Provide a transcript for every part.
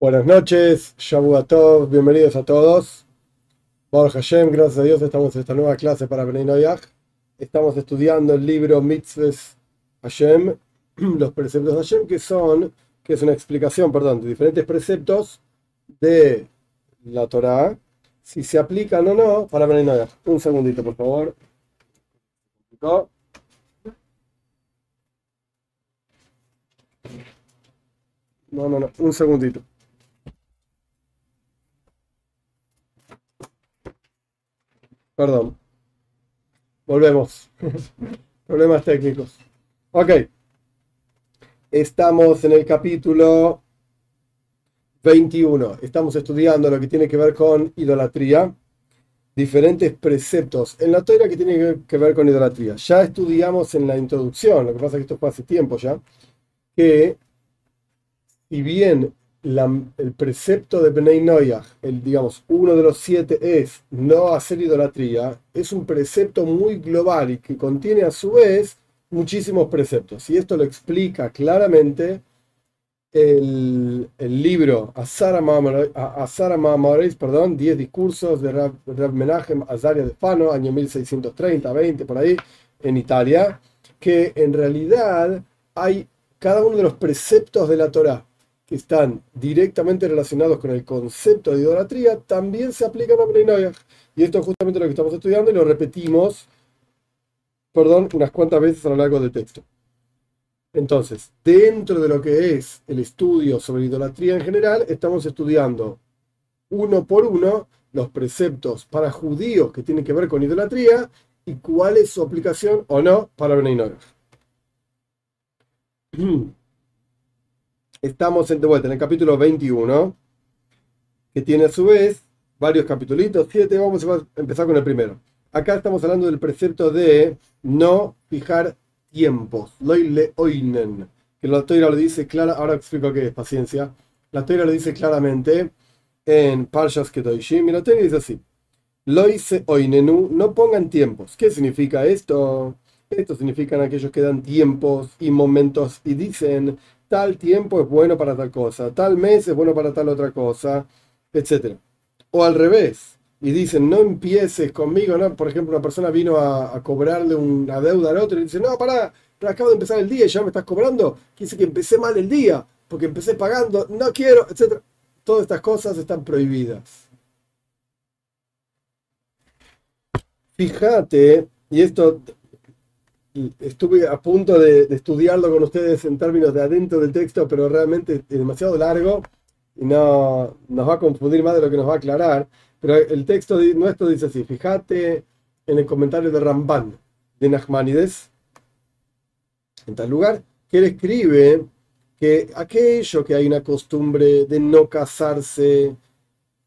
Buenas noches, todos, bienvenidos a todos. Baruch Hashem, gracias a Dios estamos en esta nueva clase para Bnei Noyach. Estamos estudiando el libro Mitzvahs Hashem, los preceptos de Hashem, que son, que es una explicación, perdón, de diferentes preceptos de la Torah, si se aplican o no para Bnei Noyach. Un segundito, por favor. No, no, no, un segundito. Perdón. Volvemos. Problemas técnicos. Ok. Estamos en el capítulo 21. Estamos estudiando lo que tiene que ver con idolatría. Diferentes preceptos en la Torah que tienen que ver con idolatría. Ya estudiamos en la introducción, lo que pasa es que esto fue hace tiempo ya, que si bien el precepto de Bnei Noyach, el, digamos, uno de los siete es no hacer idolatría, es un precepto muy global y que contiene a su vez muchísimos preceptos. Y esto lo explica claramente el, el libro Asara Mamareis, perdón, 10 discursos de Rab, Menachem Azaria de Fano, año 1630, 20, por ahí, en Italia, que en realidad hay cada uno de los preceptos de la Torah que están directamente relacionados con el concepto de idolatría, también se aplican a Bnei Y esto es justamente lo que estamos estudiando y lo repetimos, perdón, unas cuantas veces a lo largo del texto. Entonces, dentro de lo que es el estudio sobre idolatría en general, estamos estudiando uno por uno los preceptos para judíos que tienen que ver con idolatría y cuál es su aplicación o no para Bnei estamos de vuelta en el capítulo 21, que tiene a su vez varios capítulos, siete, vamos a empezar con el primero. Acá estamos hablando del precepto de no fijar tiempos, loile oinen, que la Toira lo dice clara, ahora explico qué es, paciencia. La Toira lo dice claramente en Parshas Ketoishim, y la Toira dice así, loise oinenu, no pongan tiempos. ¿Qué significa esto? Esto significa aquellos que dan tiempos y momentos y dicen tal tiempo es bueno para tal cosa, tal mes es bueno para tal otra cosa, etc. O al revés, y dicen, no empieces conmigo, ¿no? Por ejemplo, una persona vino a, cobrarle una deuda al otro y dice, no, pará, acabo de empezar el día y ya me estás cobrando. Dice que empecé mal el día, porque empecé pagando, no quiero, etc. Todas estas cosas están prohibidas. Fíjate, y esto estuve a punto de, estudiarlo con ustedes en términos de adentro del texto, pero realmente es demasiado largo y no nos va a confundir más de lo que nos va a aclarar. Pero el texto nuestro dice así, fíjate en el comentario de Ramban, de Nachmanides, en tal lugar, que él escribe que aquello que hay una costumbre de no casarse,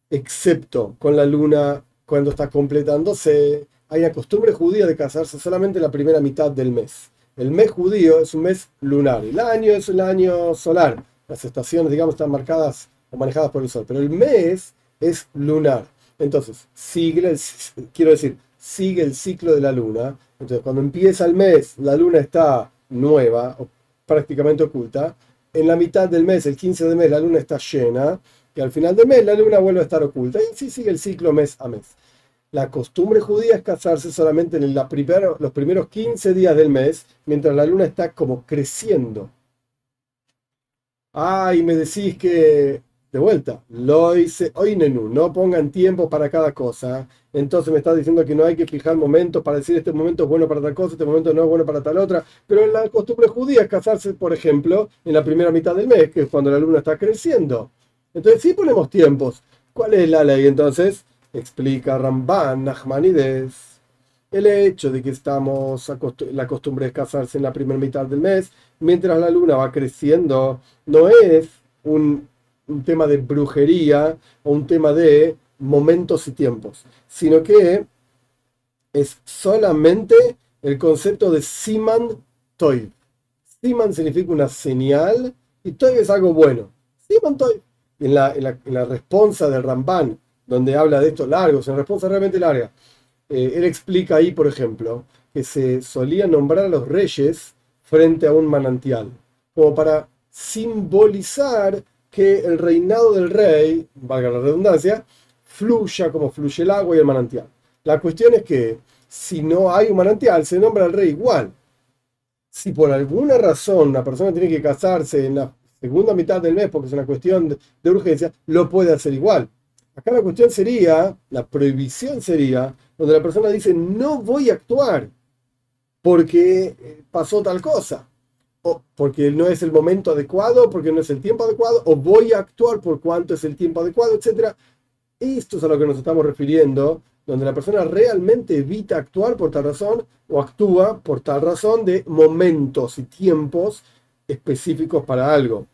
excepto con la luna cuando está completándose, hay la costumbre judía de casarse solamente la primera mitad del mes. El mes judío es un mes lunar, el año es el año solar. Las estaciones, digamos, están marcadas o manejadas por el sol, pero el mes es lunar. Entonces, sigue, quiero decir, sigue el ciclo de la luna. Entonces, cuando empieza el mes, la luna está nueva o prácticamente oculta. En la mitad del mes, el 15 de mes, la luna está llena. Y al final del mes, la luna vuelve a estar oculta. Y así sigue el ciclo mes a mes la costumbre judía es casarse solamente en los primeros 15 días del mes, mientras la luna está como creciendo. Ah, y me decís que, de vuelta, lo hice hoy nenu, no pongan tiempo para cada cosa. Entonces me estás diciendo que no hay que fijar momentos para decir este momento es bueno para tal cosa, este momento no es bueno para tal otra. Pero en la costumbre judía es casarse, por ejemplo, en la primera mitad del mes, que es cuando la luna está creciendo. Entonces sí ponemos tiempos. ¿Cuál es la ley entonces? Explica Ramban Nachmanides, el hecho de que estamos la costumbre de casarse en la primera mitad del mes, mientras la luna va creciendo, no es un, tema de brujería o un tema de momentos y tiempos, sino que es solamente el concepto de Siman Toy. Siman significa una señal y Toy es algo bueno. Siman Toy. En la, en la, en la Ramban donde habla de esto largos, en respuesta realmente larga. Eh, él explica ahí, por ejemplo, que se solía nombrar a los reyes frente a un manantial, como para simbolizar que el reinado del rey, valga la redundancia, fluya como fluye el agua y el manantial. La cuestión es que si no hay un manantial, se nombra al rey igual. Si por alguna razón una persona tiene que casarse en la segunda mitad del mes porque es una cuestión de, urgencia, lo puede hacer igual. Acá la cuestión sería, la prohibición sería, donde la persona dice, no voy a actuar porque eh, pasó tal cosa, o porque no es el momento adecuado, porque no es el tiempo adecuado, o voy a actuar por cuánto es el tiempo adecuado, etc. Esto es a lo que nos estamos refiriendo, donde la persona realmente evita actuar por tal razón o actúa por tal razón de momentos y tiempos específicos para algo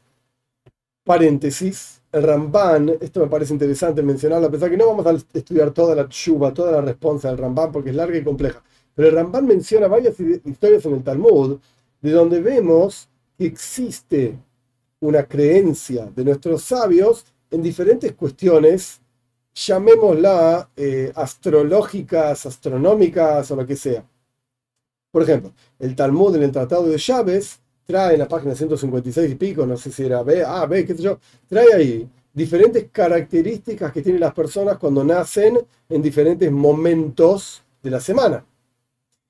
paréntesis, el Ramban, esto me parece interesante mencionarlo, a pesar que no vamos a estudiar toda la chuba, toda la respuesta del Ramban, porque es larga y compleja, pero el Ramban menciona varias historias en el Talmud, de donde vemos que existe una creencia de nuestros sabios en diferentes cuestiones, llamémosla eh, astrológicas, astronómicas o lo que sea. Por ejemplo, el Talmud en el Tratado de Llaves trae en la página 156 y pico, no sé si era B, A, B, qué sé yo, trae ahí diferentes características que tienen las personas cuando nacen en diferentes momentos de la semana.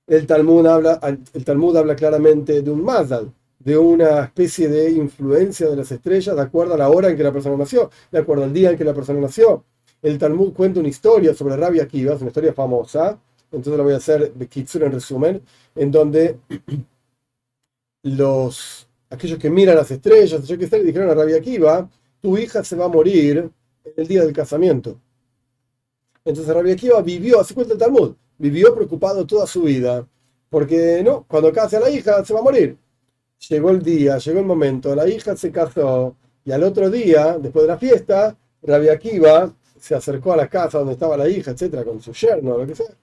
El Talmud habla, el Talmud habla claramente de un Mazal, de una especie de influencia de las estrellas de acuerdo a la hora en que la persona nació, de acuerdo al día en que la persona nació. El Talmud cuenta una historia sobre Rabia Akiva, es una historia famosa, entonces la voy a hacer de Kitsur en resumen, en donde los, aquellos que miran las estrellas, yo que sé, dijeron a Rabia Akiva, tu hija se va a morir el día del casamiento. Entonces Rabia Akiva vivió, así cuenta el Talmud, vivió preocupado toda su vida, porque no, cuando case a la hija se va a morir. Llegó el día, llegó el momento, la hija se casó y al otro día, después de la fiesta, Rabia Akiva se acercó a la casa donde estaba la hija, etcétera, con su yerno, lo que sea,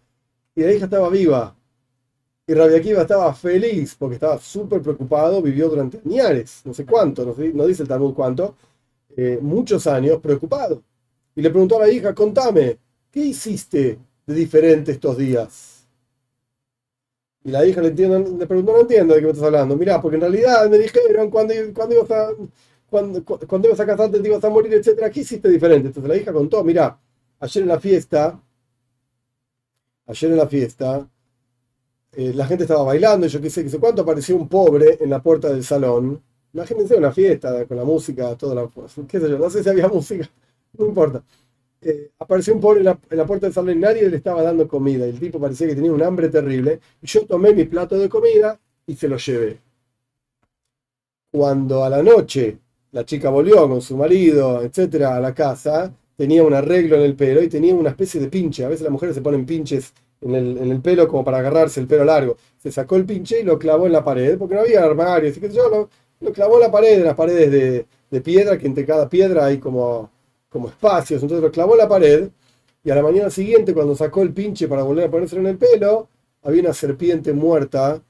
y la hija estaba viva. Y Rabbi Akiva estaba feliz porque estaba súper preocupado, vivió durante años, no sé cuánto, no, dice el Talmud cuánto, eh, muchos años preocupado. Y le preguntó a la hija, contame, ¿qué hiciste de diferente estos días? Y la hija le, le preguntó, no entiendo de qué me estás hablando. Mirá, porque en realidad me dijeron cuando, cuando ibas a... Cuando, cuando ibas a casarte te ibas a morir, etcétera, ¿qué hiciste diferente? Entonces la hija contó, mira, ayer en la fiesta, ayer en la fiesta, eh, la gente estaba bailando y yo qué sé, qué sé cuánto, apareció un pobre en la puerta del salón. Imagínense una fiesta con la música, toda la, qué sé yo, no sé si había música, no importa. Eh, apareció un pobre en la, puerta del salón y nadie le estaba dando comida. El tipo parecía que tenía un hambre terrible. Yo tomé mi plato de comida y se lo llevé. Cuando a la noche la chica volvió con su marido, etcétera, a la casa, tenía un arreglo en el pelo y tenía una especie de pinche. A veces las mujeres se ponen pinches en el, pelo como para agarrarse el pelo largo. Se sacó el pinche y lo clavó en la pared, porque no había armario, así que yo lo, lo clavó en la pared, en las paredes de, piedra, que entre cada piedra hay como, como espacios. Entonces lo clavó en la pared y a la mañana siguiente, cuando sacó el pinche para volver a ponérselo en el pelo, había una serpiente muerta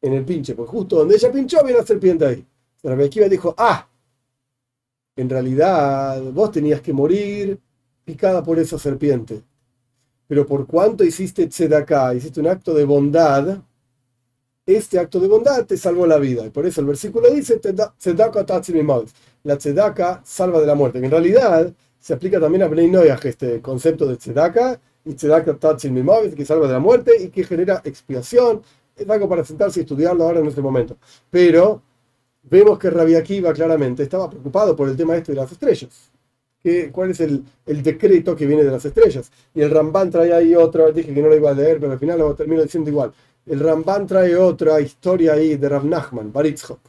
en el pinche, pues justo donde ella pinchó había una serpiente ahí. La Bequiva dijo, ah, en realidad vos tenías que morir picada por esa serpiente pero por cuanto hiciste tzedakah, hiciste un acto de bondad, este acto de bondad te salvó la vida. Y por eso el versículo dice, la tzedakah salva de la muerte. Que en realidad se aplica también a Bnei Noyaj este concepto de tzedakah, y tzedakah que salva de la muerte y que genera expiación. Es algo para sentarse y estudiarlo ahora en este momento. Pero vemos que Rabbi Akiva claramente estaba preocupado por el tema este de las estrellas cuál es el, decreto que viene de las estrellas. Y el Ramban trae ahí otra, dije que no lo iba a leer, pero al final lo termino diciendo igual. El Ramban trae otra historia ahí de Rav Nachman, Baritzhok.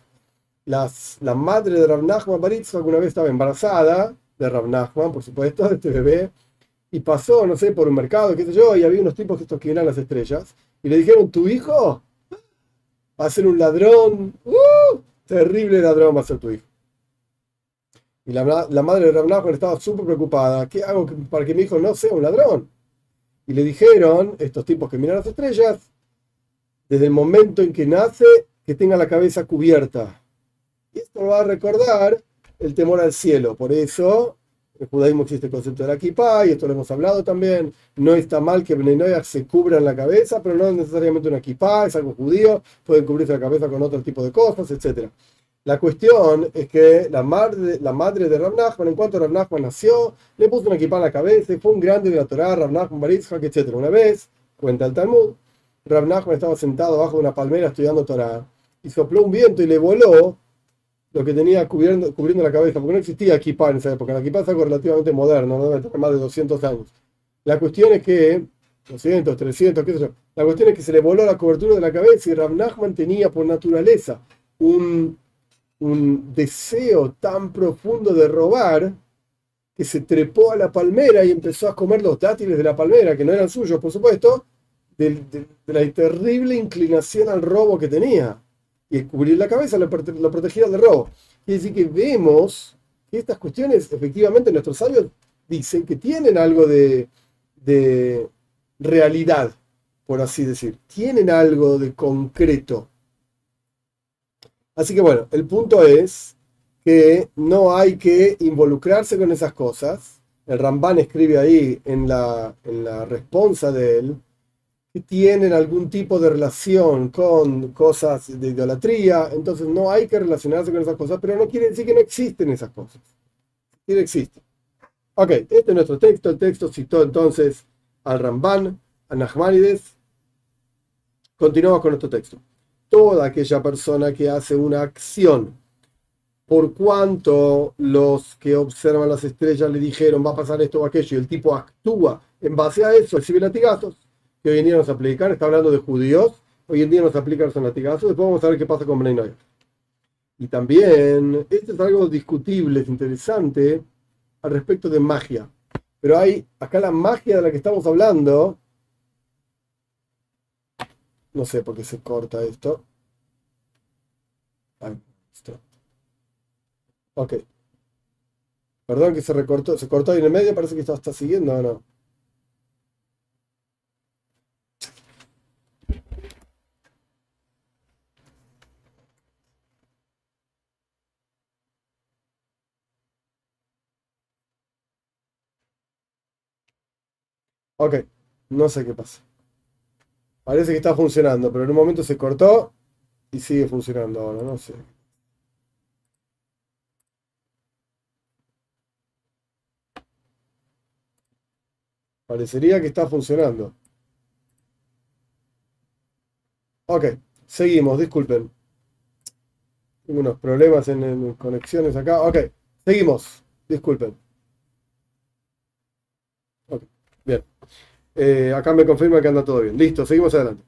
La madre de Rav Nachman, Baritzhok, alguna vez estaba embarazada de Rav Nachman, por supuesto, de este bebé, y pasó, no sé, por un mercado, qué sé yo, y había unos tipos que estos que eran las estrellas, y le dijeron, tu hijo va a ser un ladrón, ¡uh! terrible ladrón va a ser tu hijo. Y la, madre de Rav estaba súper preocupada. ¿Qué hago para que mi hijo no sea un ladrón? Y le dijeron, estos tipos que miran las estrellas, desde el momento en que nace, que tenga la cabeza cubierta. Y esto va a recordar el temor al cielo. Por eso, en el judaísmo existe el concepto de la kippah, y esto lo hemos hablado también. No está mal que Bnei se cubran la cabeza, pero no es necesariamente una kippah, es algo judío. Pueden cubrirse la cabeza con otro tipo de cosas, etc. La cuestión es que la madre, la madre de Rav Nachman, en cuanto Rav Nachman nació, le puso una equipa en la cabeza y fue un grande de la Torah, Rav Nachman, Baritzhak, etc. Una vez, cuenta el Talmud, Rav Nachman estaba sentado bajo una palmera estudiando Torah y sopló un viento y le voló lo que tenía cubriendo, cubriendo la cabeza, porque no existía equipa en esa época. La equipa es algo relativamente moderno, no debe tener más de 200 años. La cuestión es que, 200, 300, qué sé yo, la cuestión es que se le voló la cobertura de la cabeza y Rav Nachman tenía por naturaleza un un deseo tan profundo de robar que se trepó a la palmera y empezó a comer los dátiles de la palmera, que no eran suyos, por supuesto, de, la terrible inclinación al robo que tenía. Y cubrir la cabeza lo, protegía del robo. Y decir que vemos que estas cuestiones, efectivamente, nuestros sabios dicen que tienen algo de, de realidad, por así decir. Tienen algo de concreto Así que bueno, el punto es que no hay que involucrarse con esas cosas. El Ramban escribe ahí en la, en la responsa de él que tienen algún tipo de relación con cosas de idolatría, entonces no hay que relacionarse con esas cosas, pero no quiere decir que no existen esas cosas. Sí existen. Ok, este es nuestro texto. El texto citó entonces al Ramban, a Nachmanides. Continuamos con nuestro texto toda aquella persona que hace una acción. Por cuanto los que observan las estrellas le dijeron va a pasar esto o aquello y el tipo actúa en base a eso, recibe latigazos, que hoy en día nos aplican, está hablando de judíos, hoy en día nos aplican los latigazos, después vamos a ver qué pasa con Bnei Y también, esto es algo discutible, es interesante, al respecto de magia. Pero hay acá la magia de la que estamos hablando, no sé por qué se corta esto. Ok. Perdón que se recortó, se cortó ahí en el medio, parece que está, está siguiendo o no. Ok, no sé qué pasa. Parece que está funcionando, pero en un momento se cortó y sigue funcionando ahora, no sé. Parecería que está funcionando. Ok, seguimos, disculpen. Tengo unos problemas en, conexiones acá. Ok, seguimos, disculpen. Ok, bien. Eh, acá me confirma que anda todo bien. Listo, seguimos adelante.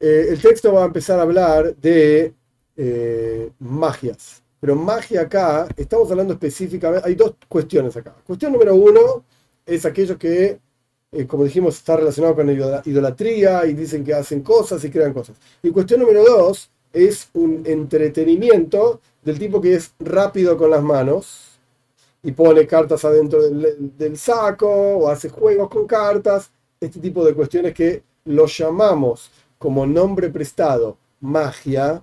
Eh, el texto va a empezar a hablar de eh, magias. Pero magia acá, estamos hablando específicamente, hay dos cuestiones acá. Cuestión número uno es aquellos que, como dijimos, está relacionado con la idolatría y dicen que hacen cosas y crean cosas. Y cuestión número dos es un entretenimiento del tipo que es rápido con las manos, y pone cartas adentro del, saco o hace juegos con cartas, este tipo de cuestiones que lo llamamos como nombre prestado magia,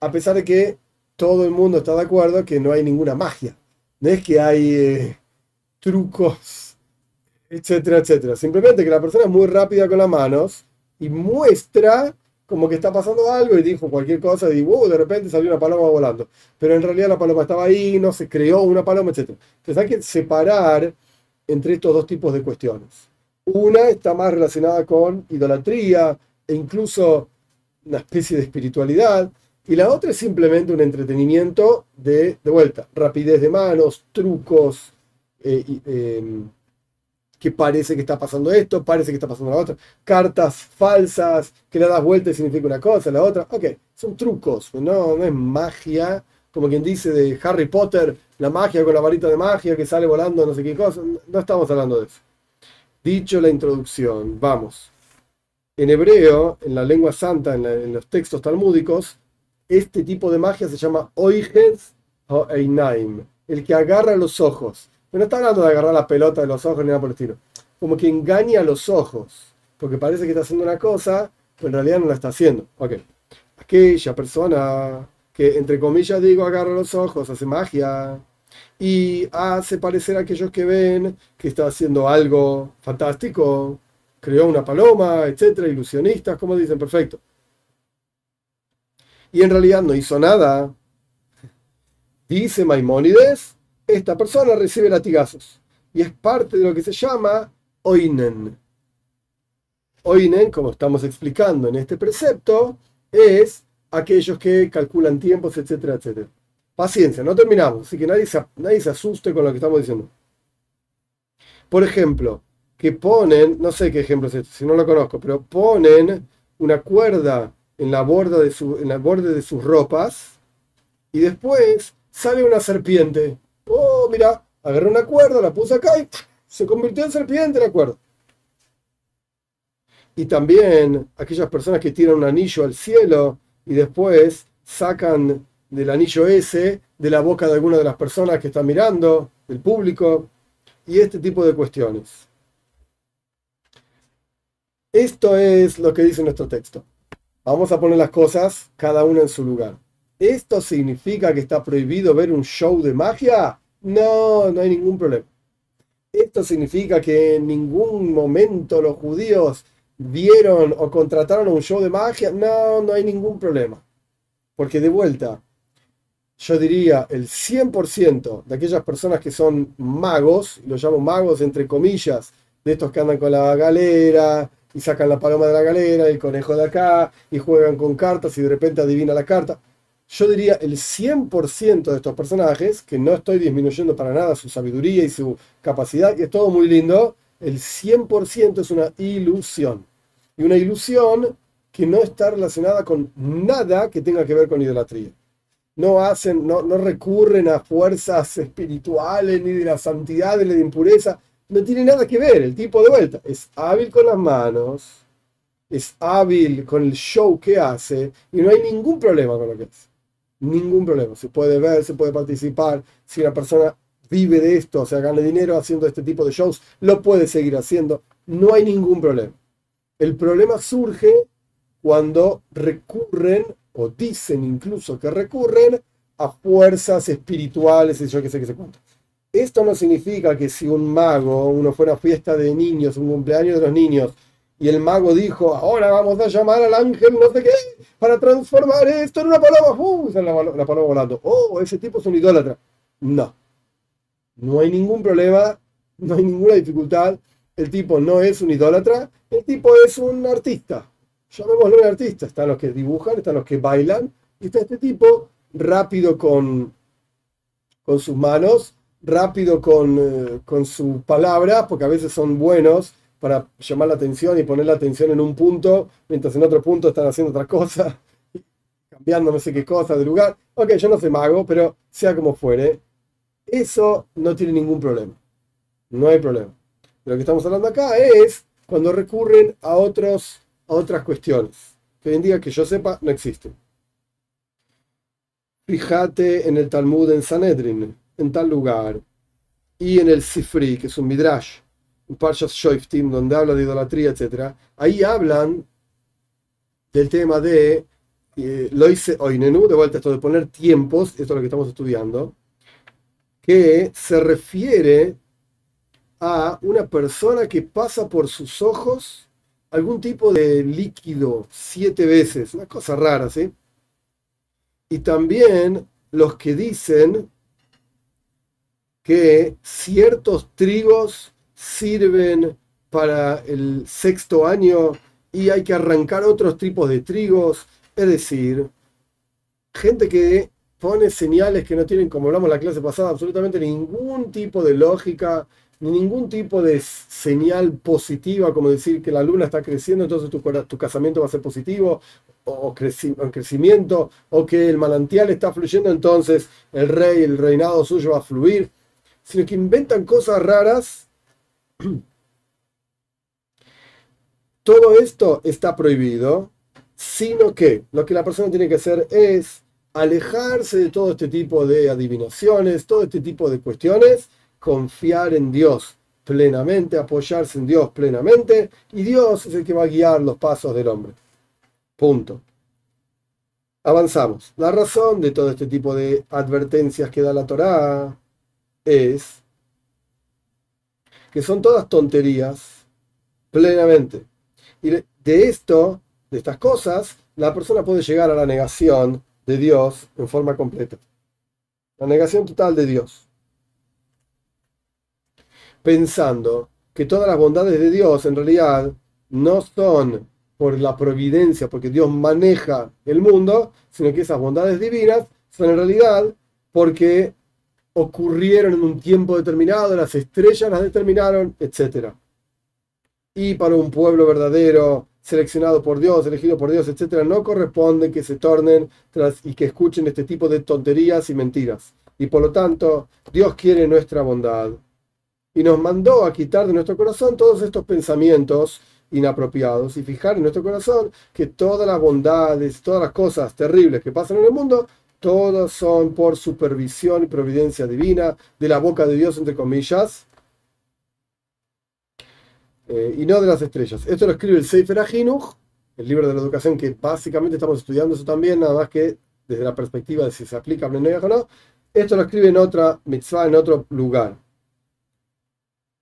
a pesar de que todo el mundo está de acuerdo que no hay ninguna magia. No es que hay eh, trucos, etcétera, etcétera. Simplemente que la persona es muy rápida con las manos y muestra como que está pasando algo y dijo cualquier cosa y uh, de repente salió una paloma volando. Pero en realidad la paloma estaba ahí, no se creó una paloma, etc. Entonces hay que separar entre estos dos tipos de cuestiones. Una está más relacionada con idolatría e incluso una especie de espiritualidad. Y la otra es simplemente un entretenimiento de, de vuelta, rapidez de manos, trucos, eh, em, que parece que está pasando esto, parece que está pasando la otra, cartas falsas, que le das vuelta y significa una cosa, la otra. Ok, son trucos, no, no es magia, como quien dice de Harry Potter, la magia con la varita de magia que sale volando, no sé qué cosa. No estamos hablando de eso. Dicho la introducción, vamos. En hebreo, en la lengua santa, en, los textos talmúdicos, este tipo de magia se llama oiges o einaim, el que agarra los ojos no está hablando de agarrar la pelota de los ojos ni nada por el estilo. Como que engaña a los ojos. Porque parece que está haciendo una cosa, pero en realidad no la está haciendo. Ok. Aquella persona que, entre comillas, digo, agarra los ojos, hace magia. Y hace parecer a aquellos que ven que está haciendo algo fantástico. Creó una paloma, etcétera, ilusionistas, como dicen, perfecto. Y en realidad no hizo nada Dice Maimónides, esta persona recibe latigazos y es parte de lo que se llama oinen. Oinen, como estamos explicando en este precepto, es aquellos que calculan tiempos, etcétera, etcétera. Paciencia, no terminamos, así que nadie se, asuste con lo que estamos diciendo. Por ejemplo, que ponen, no sé qué ejemplo es este, si no lo conozco, pero ponen una cuerda en la, borda borde de sus ropas y después sale una serpiente. Oh, mira, agarré una cuerda, la puse acá y se convirtió en serpiente la cuerda. Y también aquellas personas que tiran un anillo al cielo y después sacan del anillo ese de la boca de alguna de las personas que están mirando, del público, y este tipo de cuestiones. Esto es lo que dice nuestro texto. Vamos a poner las cosas cada una en su lugar. ¿Esto significa que está prohibido ver un show de magia? No, no hay ningún problema. ¿Esto significa que en ningún momento los judíos vieron o contrataron un show de magia? No, no hay ningún problema. Porque de vuelta, yo diría el 100% de aquellas personas que son magos, los llamo magos entre comillas, de estos que andan con la galera y sacan la paloma de la galera, el conejo de acá, y juegan con cartas y de repente adivina la carta. Yo diría el 100% de estos personajes, que no estoy disminuyendo para nada su sabiduría y su capacidad, que es todo muy lindo, el 100% es una ilusión. Y una ilusión que no está relacionada con nada que tenga que ver con idolatría. No hacen, no, no recurren a fuerzas espirituales, ni de la santidad, ni de la impureza. No tiene nada que ver. El tipo de vuelta es hábil con las manos, es hábil con el show que hace, y no hay ningún problema con lo que hace. Ningún problema. Se puede ver, se puede participar. Si una persona vive de esto, o sea, gana dinero haciendo este tipo de shows, lo puede seguir haciendo. No hay ningún problema. El problema surge cuando recurren, o dicen incluso que recurren, a fuerzas espirituales y yo que sé que se cuenta. Esto no significa que si un mago, uno fuera fiesta de niños, un cumpleaños de los niños, y el mago dijo, ahora vamos a llamar al ángel no sé qué, para transformar esto en una paloma, ¡uh! la, la paloma volando. Oh, ese tipo es un idólatra. No. No hay ningún problema, no hay ninguna dificultad. El tipo no es un idólatra, el tipo es un artista llamémoslo un artista. Están los que dibujan, están los que bailan, y está este tipo rápido con, con sus manos, rápido con, eh, con sus palabras, porque a veces son buenos para llamar la atención y poner la atención en un punto, mientras en otro punto están haciendo otra cosa, cambiando no sé qué cosa de lugar. Ok, yo no soy mago, pero sea como fuere, eso no tiene ningún problema. No hay problema. lo que estamos hablando acá es cuando recurren a otros otras cuestiones que hoy en día que yo sepa no existen. Fíjate en el Talmud en Sanedrin, en tal lugar, y en el Sifri, que es un Midrash, Parshas Shoiftim, donde habla de idolatría, etc. Ahí hablan del tema de eh, lo hice hoy, Nenú, de vuelta esto de poner tiempos, esto es lo que estamos estudiando, que se refiere a una persona que pasa por sus ojos algún tipo de líquido siete veces, una cosa rara, ¿sí? Y también los que dicen que ciertos trigos sirven para el sexto año y hay que arrancar otros tipos de trigos, es decir, gente que pone señales que no tienen, como hablamos la clase pasada, absolutamente ningún tipo de lógica, ni ningún tipo de señal positiva, como decir que la luna está creciendo, entonces tu, casamiento va a ser positivo, o, crecimiento, o que el manantial está fluyendo, entonces el rey, el reinado suyo va a fluir, sino que inventan cosas raras. Todo esto está prohibido, sino que lo que la persona tiene que hacer es alejarse de todo este tipo de adivinaciones, todo este tipo de cuestiones, confiar en Dios plenamente, apoyarse en Dios plenamente, y Dios es el que va a guiar los pasos del hombre. Punto. Avanzamos. La razón de todo este tipo de advertencias que da la Torá es que son todas tonterías plenamente. Y de esto, de estas cosas, la persona puede llegar a la negación de Dios en forma completa. la negación total de Dios. Pensando que todas las bondades de Dios en realidad no son por la providencia, porque Dios maneja el mundo, sino que esas bondades divinas son en realidad porque ocurrieron en un tiempo determinado, las estrellas las determinaron, etc. Y para un pueblo verdadero, seleccionado por Dios, elegido por Dios, etc., no corresponde que se tornen tras y que escuchen este tipo de tonterías y mentiras. Y por lo tanto, Dios quiere nuestra bondad. Y nos mandó a quitar de nuestro corazón todos estos pensamientos inapropiados y fijar en nuestro corazón que todas las bondades, todas las cosas terribles que pasan en el mundo todos son por supervisión y providencia divina de la boca de Dios, entre comillas, eh, y no de las estrellas. Esto lo escribe el Sefer Ahinuch, el libro de la educación que básicamente estamos estudiando eso también, nada más que desde la perspectiva de si se aplica o no. Esto lo escribe en otra mitzvah, en otro lugar.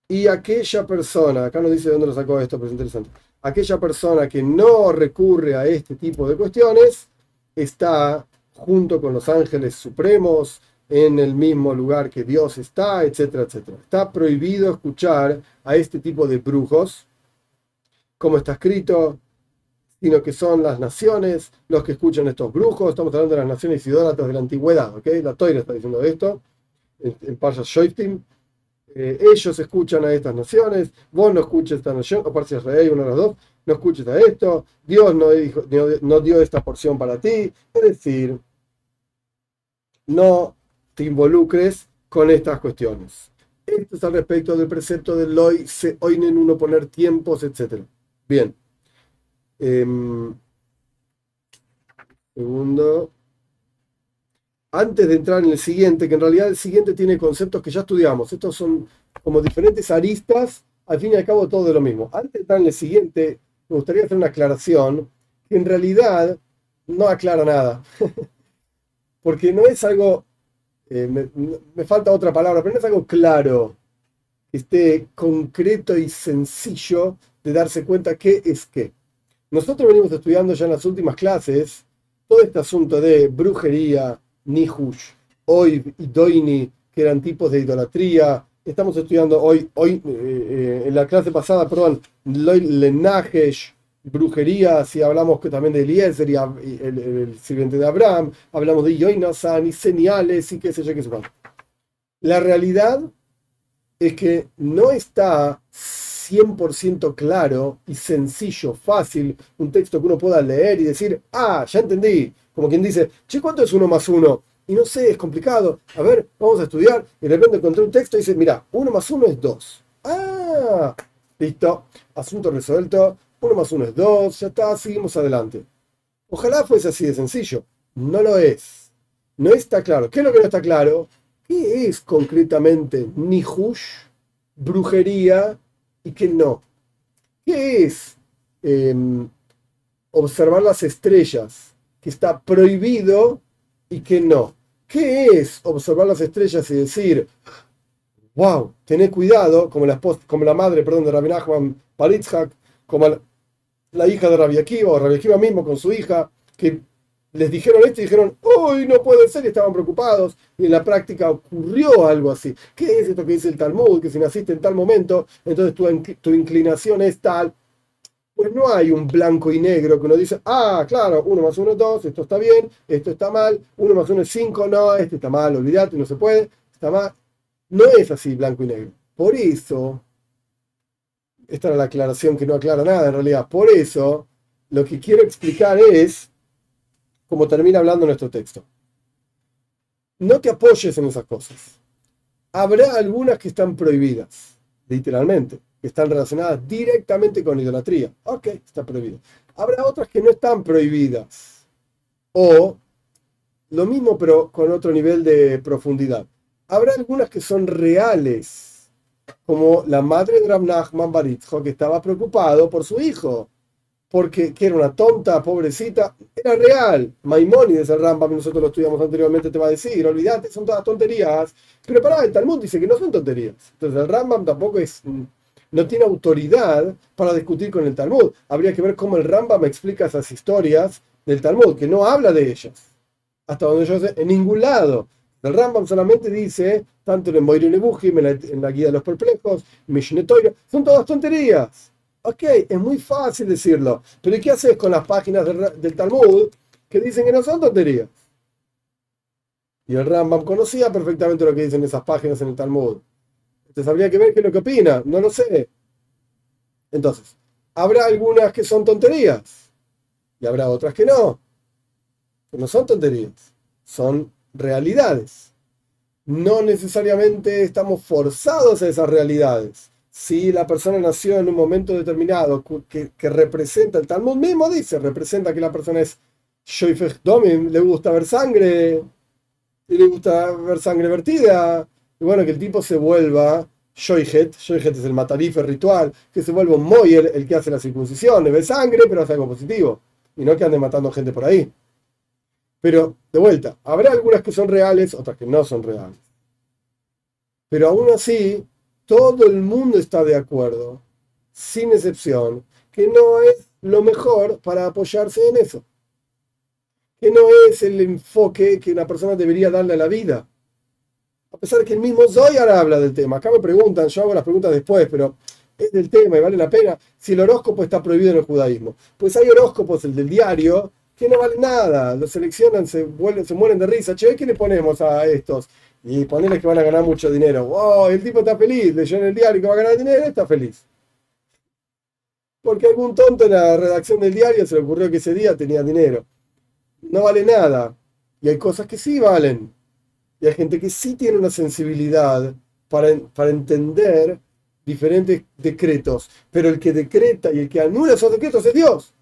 Y aquella persona, acá no dice de dónde lo sacó esto, pero es interesante. Aquella persona que no recurre a este tipo de cuestiones está junto con los ángeles supremos, en el mismo lugar que Dios está, etcétera, etcétera. Está prohibido escuchar a este tipo de brujos, como está escrito, sino que son las naciones los que escuchan estos brujos. Estamos hablando de las naciones idólatras de la antigüedad, ¿ok? La Toira está diciendo esto, en, en Parsha Shoiftim. Eh, ellos escuchan a estas naciones, vos no escuches esta nación, o Parsha Rey, una de las dos, no escuches a esto, Dios no, dijo, no dio esta porción para ti. Es decir, no te involucres con estas cuestiones. Esto es al respecto del precepto del hoy, se oinen uno poner tiempos, etc. Bien. Em, segundo. Antes de entrar en el siguiente, que en realidad el siguiente tiene conceptos que ya estudiamos. Estos son como diferentes aristas, al fin y al cabo todo de lo mismo. Antes de entrar en el siguiente, me gustaría hacer una aclaración que en realidad no aclara nada. porque no es algo, eh, me, falta otra palabra, pero no es algo claro, esté concreto y sencillo de darse cuenta qué es qué. Nosotros venimos estudiando ya en las últimas clases todo este asunto de brujería, nihush, hoy y doini, que eran tipos de idolatría. Estamos estudiando hoy, hoy eh, eh, en la clase pasada, perdón, lenajesh, brujería, si hablamos que también de Eliezer y el, sirviente de Abraham, hablamos de Yoinasan y señales y qué sé yo qué sé La realidad es que no está 100% claro y sencillo, fácil, un texto que uno pueda leer y decir, ah, ya entendí, como quien dice, che, ¿cuánto es uno más uno? Y no sé, es complicado. A ver, vamos a estudiar. Y de repente encontré un texto y dice, mira, uno más uno es dos. Ah, listo, asunto resuelto 1 más 1 es 2, ya está, seguimos adelante. Ojalá fuese así de sencillo. No lo es. No está claro. ¿Qué es lo que no está claro? ¿Qué es concretamente Nihush, brujería y qué no? ¿Qué es em, observar las estrellas, que está prohibido y que no? ¿Qué es observar las estrellas y decir, wow, tened cuidado, como la, madre perdón, de Rabbi Nachman Palitzhak, como la hija de Rabia Akiva, o Rabia Akiva mismo con su hija, que les dijeron esto y dijeron, uy, no puede ser, y estaban preocupados, y en la práctica ocurrió algo así. ¿Qué es esto que dice el Talmud? Que si naciste en tal momento, entonces tu, tu inclinación es tal. Pues no hay un blanco y negro que uno dice, ah, claro, uno más uno es dos, esto está bien, esto está mal, uno más uno es cinco, no, este está mal, olvídate, no se puede, está mal. No es así blanco y negro. Por eso, esta era la aclaración que no aclara nada en realidad. Por eso, lo que quiero explicar es cómo termina hablando nuestro texto. No te apoyes en esas cosas. Habrá algunas que están prohibidas, literalmente, que están relacionadas directamente con idolatría. Ok, está prohibido. Habrá otras que no están prohibidas. O lo mismo, pero con otro nivel de profundidad. Habrá algunas que son reales como la madre de Rav Nachman que estaba preocupado por su hijo, porque que era una tonta, pobrecita, era real. Maimónides, el Rambam, nosotros lo estudiamos anteriormente, te va a decir, olvídate, son todas tonterías. Pero para el Talmud dice que no son tonterías. Entonces el Rambam tampoco es, no tiene autoridad para discutir con el Talmud. Habría que ver cómo el Rambam explica esas historias del Talmud, que no habla de ellas. Hasta donde yo sé, en ningún lado El Rambam solamente dice, tanto en el Moir Nebujim, en, en la Guía de los Perplejos, Mishneh Torah, son todas tonterías. Ok, es muy fácil decirlo, pero ¿y qué haces con las páginas del, del Talmud que dicen que no son tonterías? Y el Rambam conocía perfectamente lo que dicen esas páginas en el Talmud. Entonces habría que ver qué es lo que opina, no lo sé. Entonces, habrá algunas que son tonterías y habrá otras que no. Que no son tonterías, son realidades. No necesariamente estamos forzados a esas realidades. Si la persona nació en un momento determinado que, representa, el Talmud mismo dice, representa que la persona es Shoifech Domim, le gusta ver sangre, y le gusta ver sangre vertida, y bueno, que el tipo se vuelva Shoihet, Shoihet es el matarife ritual, que se vuelva un Moyer, el que hace la circuncisión, le ve sangre, pero hace algo positivo, y no que ande matando gente por ahí. Pero, de vuelta, habrá algunas que son reales, otras que no son reales. Pero aún así, todo el mundo está de acuerdo, sin excepción, que no es lo mejor para apoyarse en eso. Que no es el enfoque que una persona debería darle a la vida. A pesar de que el mismo Zoyar habla del tema. Acá me preguntan, yo hago las preguntas después, pero es del tema y vale la pena. Si el horóscopo está prohibido en el judaísmo. Pues hay horóscopos, el del diario, que no vale nada, los seleccionan, se, vuelven, se mueren de risa. Che, ¿qué le ponemos a estos? Y ponerles que van a ganar mucho dinero. ¡Wow! El tipo está feliz, leyó en el diario que va a ganar dinero, está feliz. Porque algún tonto en la redacción del diario se le ocurrió que ese día tenía dinero. No vale nada. Y hay cosas que sí valen. Y hay gente que sí tiene una sensibilidad para, para entender diferentes decretos. Pero el que decreta y el que anula esos decretos es Dios.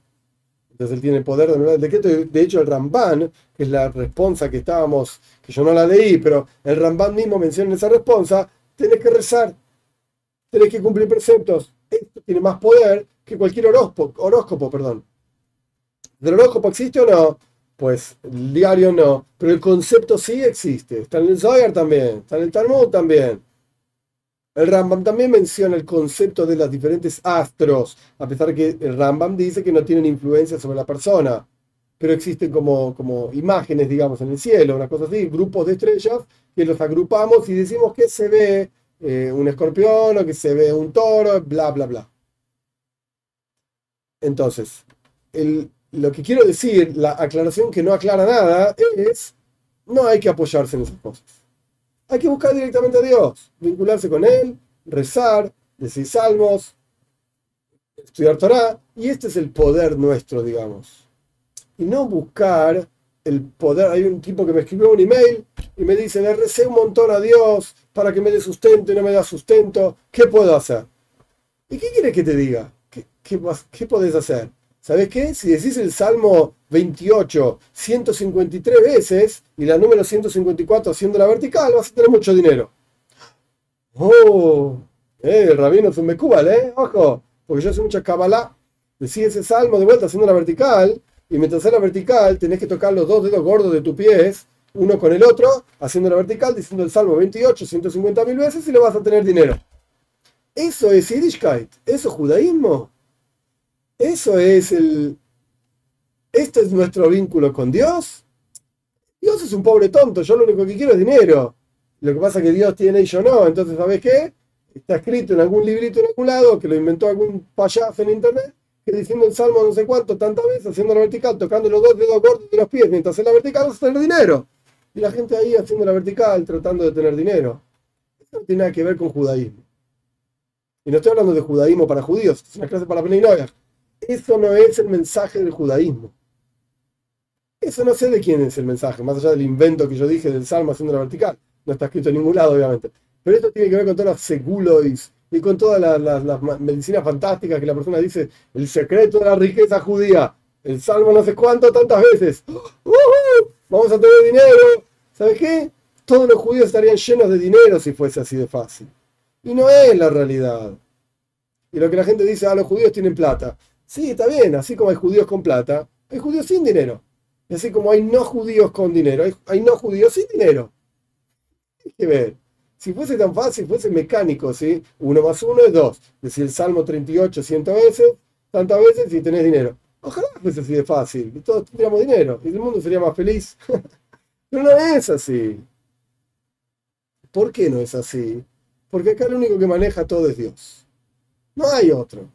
Entonces él tiene poder de anular el decreto. De hecho, el Ramban, que es la responsa que estábamos, que yo no la leí, pero el Ramban mismo menciona esa responsa, tenés que rezar, tenés que cumplir preceptos. Esto tiene más poder que cualquier horóscopo. horóscopo perdón. ¿El horóscopo existe o no? Pues el diario no, pero el concepto sí existe. Está en el Zohar también, está en el Talmud también. El Rambam también menciona el concepto de los diferentes astros, a pesar que el Rambam dice que no tienen influencia sobre la persona, pero existen como, como imágenes, digamos, en el cielo, una cosa así, grupos de estrellas que los agrupamos y decimos que se ve eh, un escorpión o que se ve un toro, bla, bla, bla. Entonces, lo que quiero decir, la aclaración que no aclara nada, es no hay que apoyarse en esas cosas. Hay que buscar directamente a Dios, vincularse con Él, rezar, decir salmos, estudiar Torah, y este es el poder nuestro, digamos. Y no buscar el poder. Hay un tipo que me escribió un email y me dice, le recé un montón a Dios para que me dé sustento y no me da sustento. ¿Qué puedo hacer? ¿Y qué quiere que te diga? ¿Qué, qué, qué podés hacer? ¿Sabes qué? Si decís el Salmo 28 153 veces y la número 154 haciendo la vertical, vas a tener mucho dinero. Oh, eh, el rabino es un mecúbal, ¿eh? Ojo, porque yo hace mucha kabbalah. Decís ese salmo de vuelta haciendo la vertical y mientras haces la vertical tenés que tocar los dos dedos gordos de tus pies, uno con el otro, haciendo la vertical, diciendo el salmo 28 150 mil veces y le vas a tener dinero. Eso es Yiddishkeit, eso es judaísmo. Eso es el... Este es nuestro vínculo con Dios. Dios es un pobre tonto, yo lo único que quiero es dinero. Lo que pasa es que Dios tiene y yo no. Entonces, ¿sabes qué? Está escrito en algún librito en algún lado que lo inventó algún payaso en internet que diciendo el salmo no sé cuánto tantas veces, haciendo la vertical, tocando los dos dedos gordos de los pies mientras hace la vertical, vas a tener dinero. Y la gente ahí haciendo la vertical, tratando de tener dinero. Eso no tiene nada que ver con judaísmo. Y no estoy hablando de judaísmo para judíos, es una clase para Novia. Eso no es el mensaje del judaísmo. Eso no sé de quién es el mensaje, más allá del invento que yo dije del salmo haciendo la vertical. No está escrito en ningún lado, obviamente. Pero esto tiene que ver con todas las seculoids y con todas las, medicinas fantásticas que la persona dice, el secreto de la riqueza judía, el salmo no sé cuánto, tantas veces. Vamos a tener dinero. ¿Sabes qué? Todos los judíos estarían llenos de dinero si fuese así de fácil. Y no es la realidad. Y lo que la gente dice, ah, los judíos tienen plata. Sí, está bien, así como hay judíos con plata, hay judíos sin dinero. Y así como hay no judíos con dinero, hay, no judíos sin dinero. Hay que ver. Si fuese tan fácil, fuese mecánico, ¿sí? Uno más uno es dos. Decir el Salmo 38 ciento veces, tantas veces y tenés dinero. Ojalá fuese así de fácil, y todos tendríamos dinero, y el mundo sería más feliz. Pero no es así. ¿Por qué no es así? Porque acá el único que maneja todo es Dios. No hay otro.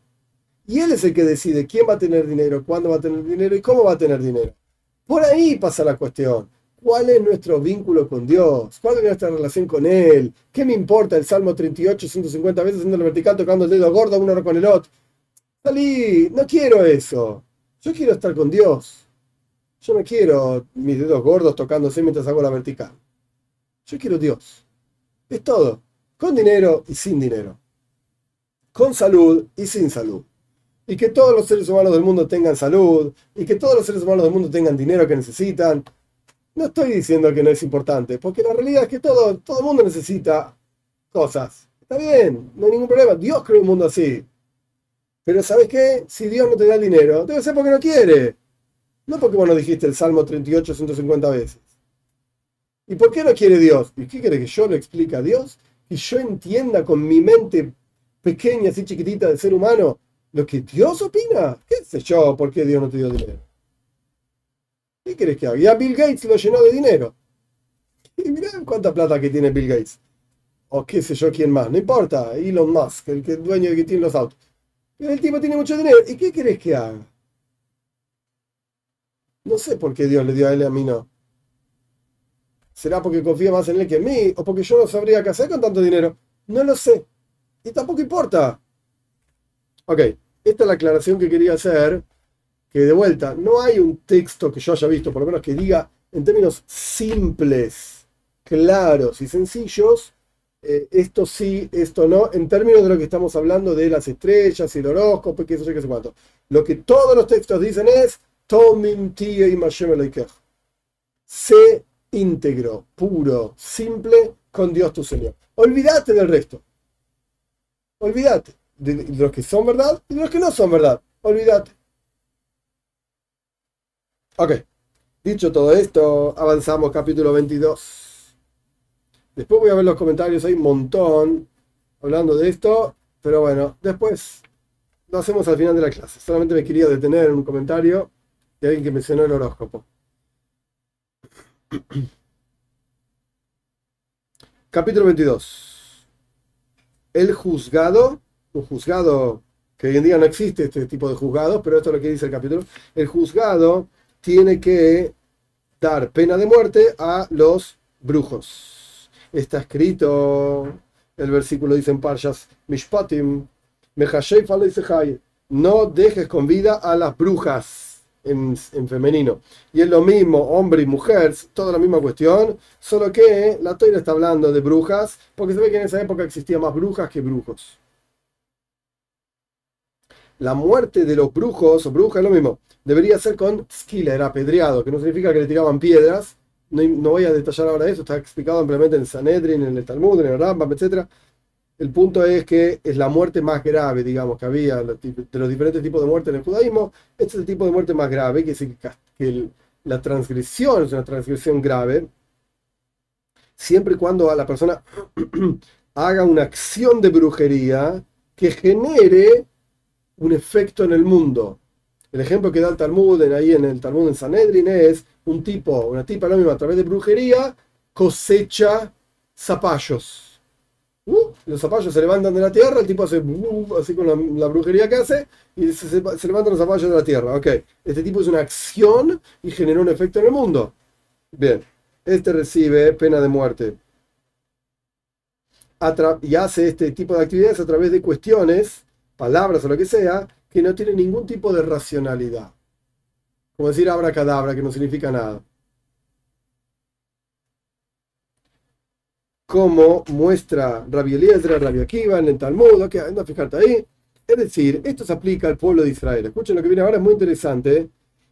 Y Él es el que decide quién va a tener dinero, cuándo va a tener dinero y cómo va a tener dinero. Por ahí pasa la cuestión. ¿Cuál es nuestro vínculo con Dios? ¿Cuál es nuestra relación con Él? ¿Qué me importa el Salmo 38, 150 veces haciendo el vertical, tocando el dedo gordo uno con el otro? Salí, no quiero eso. Yo quiero estar con Dios. Yo no quiero mis dedos gordos tocándose mientras hago la vertical. Yo quiero Dios. Es todo. Con dinero y sin dinero. Con salud y sin salud. Y que todos los seres humanos del mundo tengan salud. Y que todos los seres humanos del mundo tengan dinero que necesitan. No estoy diciendo que no es importante, porque la realidad es que todo, todo el mundo necesita cosas. Está bien, no hay ningún problema. Dios creó un mundo así. Pero ¿sabes qué? Si Dios no te da el dinero, debe ser porque no quiere. No porque vos no dijiste el Salmo 38 150 veces. ¿Y por qué no quiere Dios? ¿Y qué quiere que yo le explique a Dios? Y yo entienda con mi mente pequeña, así chiquitita del ser humano, lo que Dios opina. ¿Qué sé yo? ¿Por qué Dios no te dio dinero? ¿Qué crees que haga? Ya Bill Gates lo llenó de dinero. Y mirá cuánta plata que tiene Bill Gates. O qué sé yo quién más. No importa. Elon Musk, el que dueño de que tiene los autos. Pero el tipo tiene mucho dinero. ¿Y qué crees que haga? No sé por qué Dios le dio a él y a mí no. ¿Será porque confía más en él que en mí? ¿O porque yo no sabría qué hacer con tanto dinero? No lo sé. Y tampoco importa. Ok, esta es la aclaración que quería hacer que de vuelta, no hay un texto que yo haya visto, por lo menos que diga en términos simples, claros y sencillos, eh, esto sí, esto no, en términos de lo que estamos hablando de las estrellas y el horóscopo, qué sé yo, qué sé cuánto. Lo que todos los textos dicen es, Tomim y Sé íntegro, puro, simple con Dios tu Señor. Olvídate del resto. Olvídate de los que son verdad y de los que no son verdad. Olvídate. Ok, dicho todo esto, avanzamos capítulo 22. Después voy a ver los comentarios, hay un montón hablando de esto, pero bueno, después lo hacemos al final de la clase. Solamente me quería detener en un comentario de alguien que mencionó el horóscopo. Capítulo 22. El juzgado, un juzgado que hoy en día no existe este tipo de juzgados, pero esto es lo que dice el capítulo. El juzgado tiene que dar pena de muerte a los brujos. Está escrito, el versículo dice en Parshas Mishpatim, no dejes con vida a las brujas en, en, femenino. Y es lo mismo, hombre y mujer, toda la misma cuestión, solo que la Toira está hablando de brujas, porque se ve que en esa época existía más brujas que brujos. La muerte de los brujos o brujas lo mismo debería ser con skiller, apedreado, que no significa que le tiraban piedras. No, voy a detallar ahora eso, está explicado ampliamente en Sanedrin, en el Talmud, en el Rambam, etc. El punto es que es la muerte más grave, digamos, que había de los diferentes tipos de muerte en el judaísmo. Este es el tipo de muerte más grave, que es que la transgresión es una transgresión grave, siempre y cuando a la persona haga una acción de brujería que genere un efecto en el mundo. El ejemplo que da el Talmud en, ahí en el Talmud en Sanedrin es un tipo, una tipa lo mismo a través de brujería cosecha zapallos. Uh, los zapallos se levantan de la tierra, el tipo hace uh, así con la, brujería que hace y se, levantan los zapallos de la tierra. Ok, este tipo es una acción y generó un efecto en el mundo. Bien, este recibe pena de muerte. y hace este tipo de actividades a través de cuestiones, palabras o lo que sea, que no tiene ningún tipo de racionalidad. Como decir abracadabra, que no significa nada. Como muestra Rabbi Eliezer, Rabbi Akiva en el Talmud, que anda a fijarte ahí. Es decir, esto se aplica al pueblo de Israel. Escuchen lo que viene ahora, es muy interesante.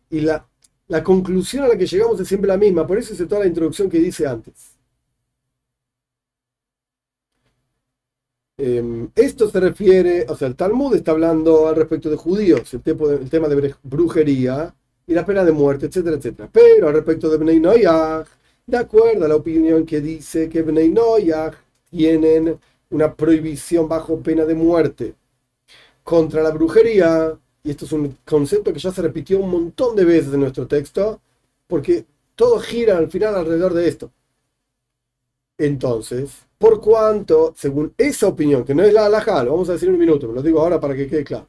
Y la, la conclusión a la que llegamos es siempre la misma. Por eso es toda la introducción que dice antes. Em, esto se refiere, o sea, el Talmud está hablando al respecto de judíos, el, el tema de brujería y la pena de muerte, etcétera, etcétera. Pero al respecto de Bnei Noyach, de acuerdo a la opinión que dice que Bnei Noyach tienen una prohibición bajo pena de muerte contra la brujería, y esto es un concepto que ya se repitió un montón de veces en nuestro texto, porque todo gira al final alrededor de esto Entonces, por cuanto, según esa opinión, que no es la halajá, lo vamos a decir en un minuto, me lo digo ahora para que quede claro.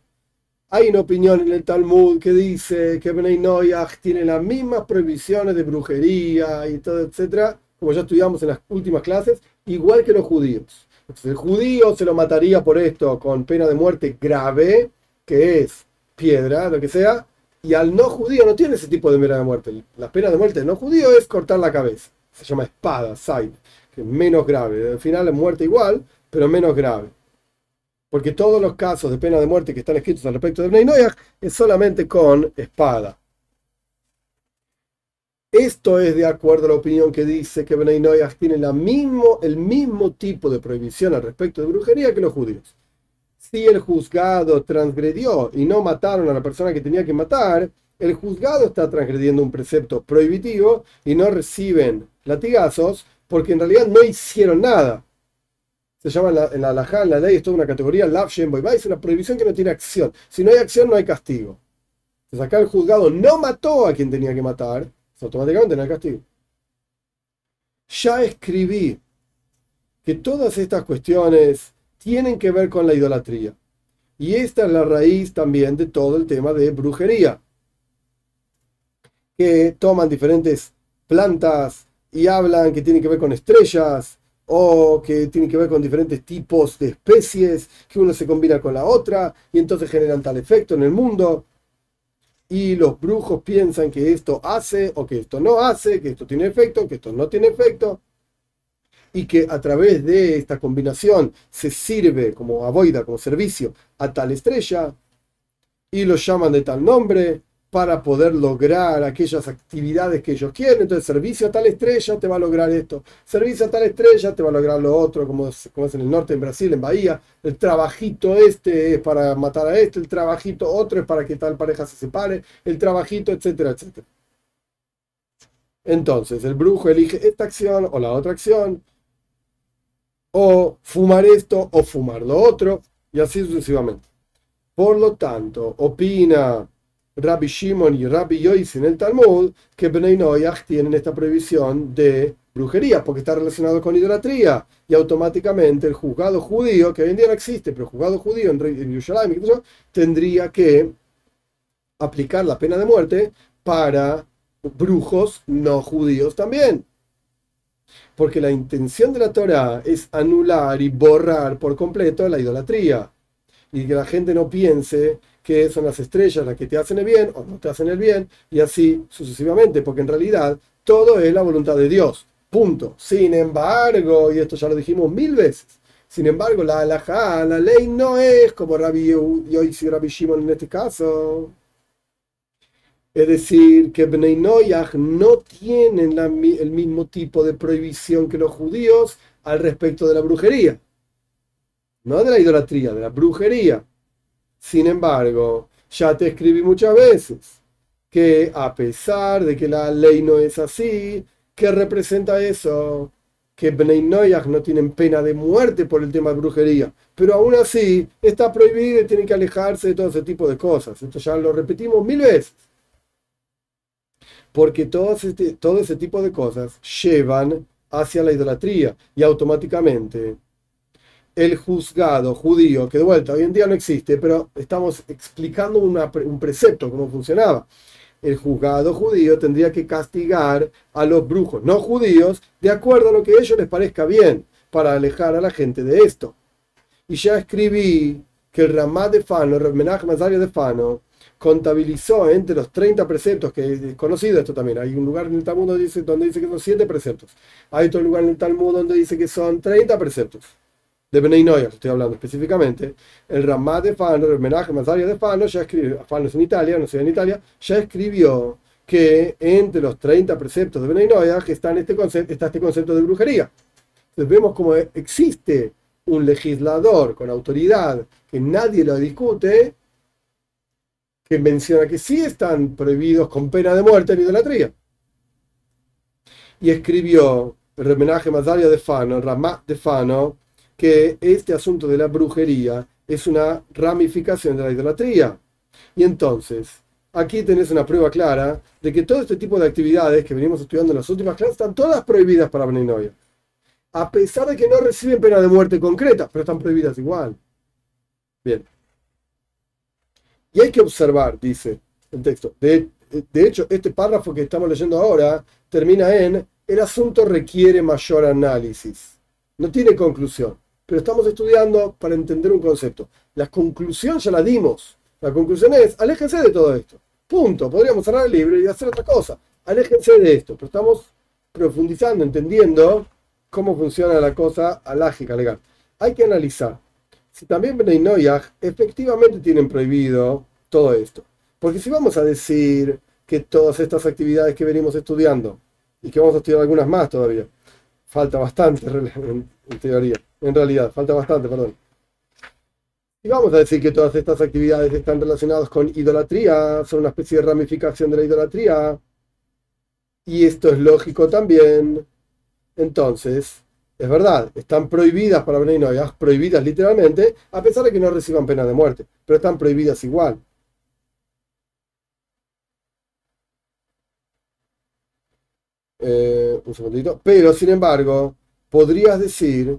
Hay una opinión en el Talmud que dice que Bnei Noyach tiene las mismas prohibiciones de brujería y todo, etcétera, como ya estudiamos en las últimas clases, igual que los judíos. Entonces, el judío se lo mataría por esto con pena de muerte grave, que es piedra, lo que sea, y al no judío no tiene ese tipo de pena de muerte. La pena de muerte del no judío es cortar la cabeza. Se llama espada, side, menos grave. Al final es muerte igual, pero menos grave porque todos los casos de pena de muerte que están escritos al respecto de Bnei Noyach es solamente con espada. Esto es de acuerdo a la opinión que dice que Bnei Noyach tiene la mismo, el mismo tipo de prohibición al respecto de brujería que los judíos. Si el juzgado transgredió y no mataron a la persona que tenía que matar, el juzgado está transgrediendo un precepto prohibitivo y no reciben latigazos porque en realidad no hicieron nada se llama en la, la la ley, es toda una categoría, Shem es una prohibición que no tiene acción. Si no hay acción, no hay castigo. Entonces acá el juzgado no mató a quien tenía que matar, automáticamente no hay castigo. Ya escribí que todas estas cuestiones tienen que ver con la idolatría. Y esta es la raíz también de todo el tema de brujería. Que toman diferentes plantas y hablan que tienen que ver con estrellas o que tiene que ver con diferentes tipos de especies, que uno se combina con la otra y entonces generan tal efecto en el mundo. Y los brujos piensan que esto hace o que esto no hace, que esto tiene efecto, que esto no tiene efecto. Y que a través de esta combinación se sirve como aboida, como servicio a tal estrella. Y lo llaman de tal nombre para poder lograr aquellas actividades que ellos quieren. Entonces, servicio a tal estrella te va a lograr esto, servicio a tal estrella te va a lograr lo otro, como es, como es en el norte, en Brasil, en Bahía. El trabajito este es para matar a este, el trabajito otro es para que tal pareja se separe, el trabajito, etcétera, etcétera. Entonces, el brujo elige esta acción o la otra acción, o fumar esto o fumar lo otro, y así sucesivamente. Por lo tanto, opina Rabbi Shimon y Rabbi Yois en el Talmud que Bnei Noyach tienen esta prohibición de brujería porque está relacionado con idolatría y automáticamente el juzgado judío, que hoy en día no existe, pero el juzgado judío en, Yerushalayim tendría que aplicar la pena de muerte para brujos no judíos también. Porque la intención de la Torah es anular y borrar por completo la idolatría. Y que la gente no piense que son las estrellas las que te hacen el bien o no te hacen el bien, y así sucesivamente, porque en realidad todo es la voluntad de Dios. Punto. Sin embargo, y esto ya lo dijimos mil veces, sin embargo, la halajá, la ley no es como Rabbi Yoisi Rabbi Shimon en este caso. Es decir, que Bnei Noyach no tienen el mismo tipo de prohibición que los judíos al respecto de la brujería. No de la idolatría, de la brujería. Sin embargo, ya te escribí muchas veces que a pesar de que la ley no es así, ¿qué representa eso? Que Bnei no tienen pena de muerte por el tema de brujería, pero aún así está prohibido y tienen que alejarse de todo ese tipo de cosas. Esto ya lo repetimos mil veces. Porque todo este, todo ese tipo de cosas llevan hacia la idolatría y automáticamente el juzgado judío, que de vuelta hoy en día no existe, pero estamos explicando un precepto, cómo funcionaba. El juzgado judío tendría que castigar a los brujos no judíos de acuerdo a lo que ellos les parezca bien, para alejar a la gente de esto. Y ya escribí que el Ramá de Fano, el Menaj Mazario de Fano, contabilizó entre los 30 preceptos, que es conocido esto también, hay un lugar en el Talmud donde dice, donde dice que son 7 preceptos, hay otro lugar en el Talmud donde dice que son 30 preceptos de Benei estoy hablando específicamente, el Ramá de Fano, el homenaje Mazaria de Fano, ya escribió, Fano es en Italia, no en Italia, ya escribió que entre los 30 preceptos de Benei está, este concepto, está este concepto de brujería. Entonces vemos como existe un legislador con autoridad que nadie lo discute, que menciona que sí están prohibidos con pena de muerte en idolatría. Y escribió el homenaje Mazaria de Fano, el Ramá de Fano, que este asunto de la brujería es una ramificación de la idolatría. Y entonces, aquí tenés una prueba clara de que todo este tipo de actividades que venimos estudiando en las últimas clases están todas prohibidas para Beninoia. a pesar de que no reciben pena de muerte concreta, pero están prohibidas igual. Bien. Y hay que observar, dice el texto. De, de hecho, este párrafo que estamos leyendo ahora termina en el asunto requiere mayor análisis. No tiene conclusión, pero estamos estudiando para entender un concepto. La conclusión ya la dimos. La conclusión es, aléjense de todo esto. Punto. Podríamos cerrar el libro y hacer otra cosa. Aléjense de esto. Pero estamos profundizando, entendiendo cómo funciona la cosa alágica legal. Hay que analizar si también Noyaj efectivamente tienen prohibido todo esto. Porque si vamos a decir que todas estas actividades que venimos estudiando, y que vamos a estudiar algunas más todavía, falta bastante en, teoría, en realidad, falta bastante, perdón. Y vamos a decir que todas estas actividades están relacionadas con idolatría, son una especie de ramificación de la idolatría, y esto es lógico también. Entonces, es verdad, están prohibidas para Bnei Noyaj, prohibidas literalmente, a pesar de que no reciban pena de muerte, pero están prohibidas igual. Eh, un segundito. Pero, sin embargo, podrías decir.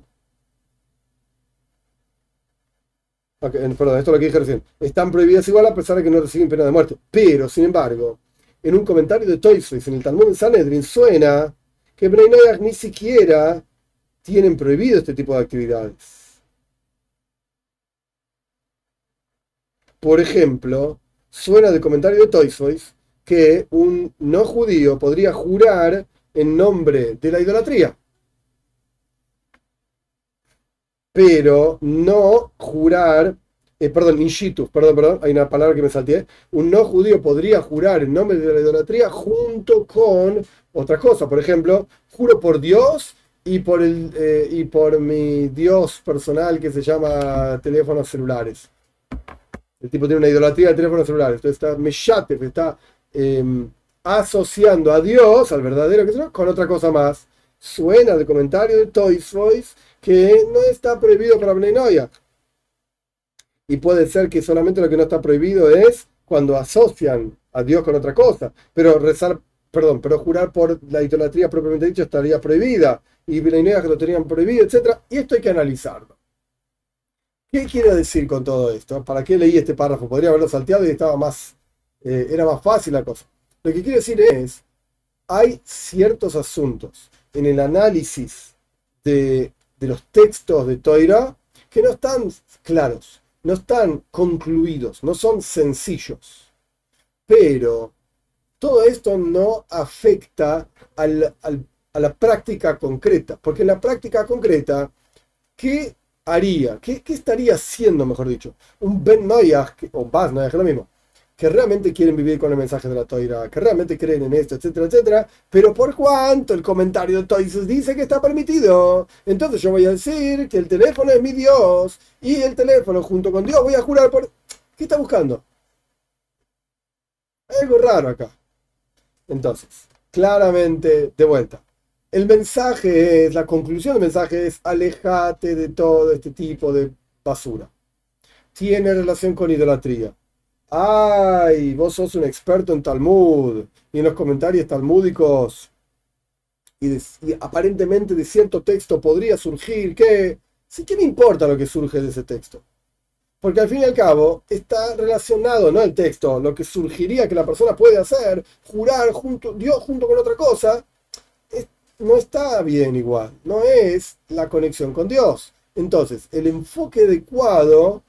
Perdón, esto es lo que dije recién. Están prohibidas igual a pesar de que no reciben pena de muerte. Pero, sin embargo, en un comentario de Toysfix en el Talmud de Sanedrin suena que Bnei ni siquiera tienen prohibido este tipo de actividades. Por ejemplo, suena del comentario de Toysfix que un no judío podría jurar en nombre de la idolatría. Pero no jurar, eh, perdón, inshitus, perdón, perdón, hay una palabra que me salté. Un no judío podría jurar en nombre de la idolatría junto con otra cosa. Por ejemplo, juro por Dios y por, el, eh, y por mi Dios personal que se llama teléfonos celulares. El tipo tiene una idolatría de teléfonos celulares. Entonces está meshate, está em, asociando a Dios, al verdadero que con otra cosa más. Suena el comentario de Toys Voice que no está prohibido para Bnei Y puede ser que solamente lo que no está prohibido es cuando asocian a Dios con otra cosa. Pero rezar, perdón, pero jurar por la idolatría propiamente dicho estaría prohibida. Y Bnei que lo tenían prohibido, etc. Y esto hay que analizarlo. ¿Qué quiere decir con todo esto? ¿Para qué leí este párrafo? Podría haberlo salteado y estaba más, eh, era más fácil la cosa. Lo que quiere decir es, hay ciertos asuntos en el análisis de, los textos de Toira que no están claros, no están concluidos, no son sencillos. Pero todo esto no afecta a la práctica concreta, porque en la práctica concreta, ¿qué haría? ¿Qué, estaría haciendo, mejor dicho? Un Ben Noyah, o Bas Noyah, es lo mismo, que realmente quieren vivir con el mensaje de la Toira, que realmente creen en esto, etcétera, etcétera, pero por cuanto el comentario de Toisus dice que está permitido, entonces yo voy a decir que el teléfono es mi Dios y el teléfono junto con Dios voy a jurar por... ¿Qué está buscando? Algo raro acá. Entonces, claramente, de vuelta. El mensaje es, la conclusión del mensaje es, alejate de todo este tipo de basura. Tiene relación con idolatría ay, vos sos un experto en Talmud, y en los comentarios talmúdicos, y, aparentemente de cierto texto podría surgir que, sí, ¿qué me importa lo que surge de ese texto? Porque al fin y al cabo está relacionado, no el texto, lo que surgiría que la persona puede hacer, jurar junto, Dios junto con otra cosa, no está bien igual, no es la conexión con Dios. Entonces, el enfoque adecuado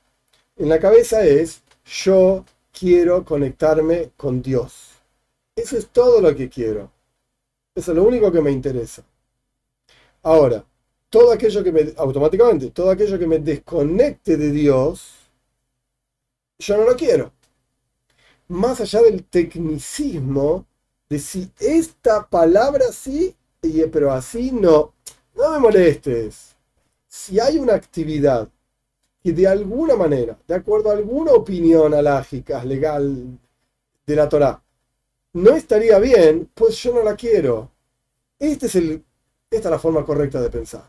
en la cabeza es yo quiero conectarme con Dios. Eso es todo lo que quiero. Eso es lo único que me interesa. Ahora, todo aquello que me, automáticamente, todo aquello que me desconecte de Dios, yo no lo quiero. Más allá del tecnicismo de si esta palabra sí, pero así no, no me molestes. Si hay una actividad que de alguna manera, de acuerdo a alguna opinión alágica, legal de la Torá, no estaría bien, pues yo no la quiero. Este es el, esta es la forma correcta de pensar.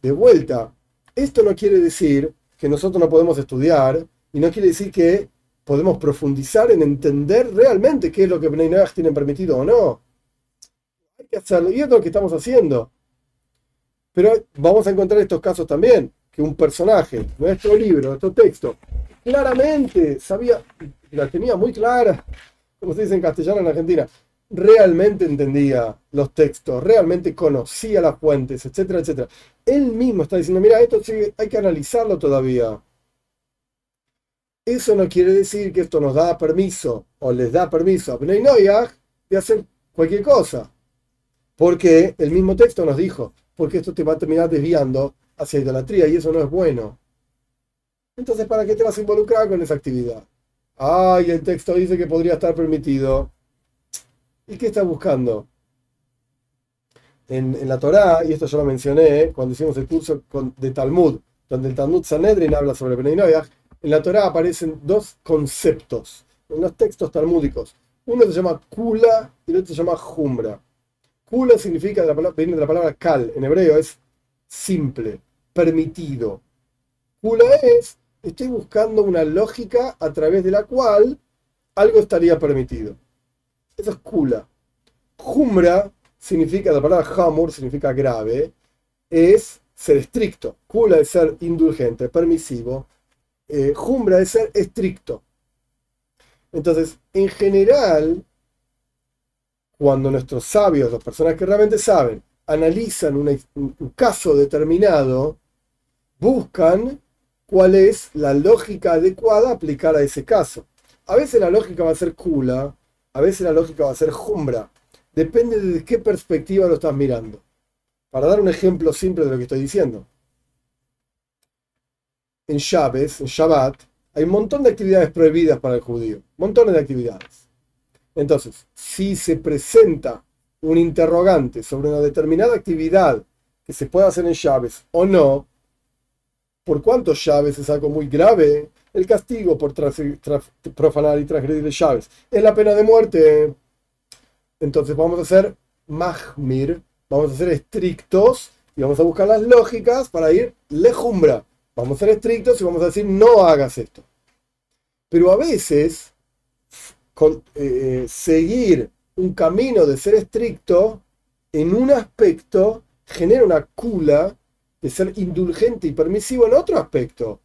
De vuelta, esto no quiere decir que nosotros no podemos estudiar y no quiere decir que podemos profundizar en entender realmente qué es lo que Bnei tienen permitido o no. Hay que hacerlo y es lo que estamos haciendo. Pero vamos a encontrar estos casos también, que un personaje, nuestro libro, nuestro texto, claramente sabía, la tenía muy clara, como se dice en castellano en Argentina, realmente entendía los textos, realmente conocía las fuentes, etcétera, etcétera. Él mismo está diciendo, mira, esto hay que analizarlo todavía. Eso no quiere decir que esto nos da permiso o les da permiso a Bnei de hacer cualquier cosa. Porque el mismo texto nos dijo, porque esto te va a terminar desviando hacia idolatría y eso no es bueno. Entonces, ¿para qué te vas a involucrar con esa actividad? Ay, el texto dice que podría estar permitido. ¿Y qué estás buscando? En, la Torá, y esto yo lo mencioné cuando hicimos el curso de Talmud, donde el Talmud Sanedrin habla sobre Bnei en la Torá aparecen dos conceptos, en los textos talmúdicos. Uno se llama Kula y el otro se llama Jumbra. Kula significa, viene de la palabra kal, en hebreo es simple, permitido. Kula es, estoy buscando una lógica a través de la cual algo estaría permitido. Eso es kula. Jumbra significa, la palabra hamur significa grave, es ser estricto. Kula es ser indulgente, permisivo. Eh, jumbra es ser estricto. Entonces, en general, cuando nuestros sabios, las personas que realmente saben, analizan un caso determinado, buscan cuál es la lógica adecuada a aplicar a ese caso. A veces la lógica va a ser kula, a veces la lógica va a ser jumbra. Depende de qué perspectiva lo estás mirando. Para dar un ejemplo simple de lo que estoy diciendo. En Shabbat, en Shabbat, hay un montón de actividades prohibidas para el judío. Montones de actividades. Entonces, si se presenta un interrogante sobre una determinada actividad que se puede hacer en llaves o no, por cuánto llaves es algo muy grave, el castigo por profanar y transgredir llaves es la pena de muerte. Entonces vamos a ser mahmir, vamos a ser estrictos y vamos a buscar las lógicas para ir lejumbra. Vamos a ser estrictos y vamos a decir no hagas esto. Pero a veces con, eh, seguir un camino de ser estricto en un aspecto genera una cula de ser indulgente y permisivo en otro aspecto.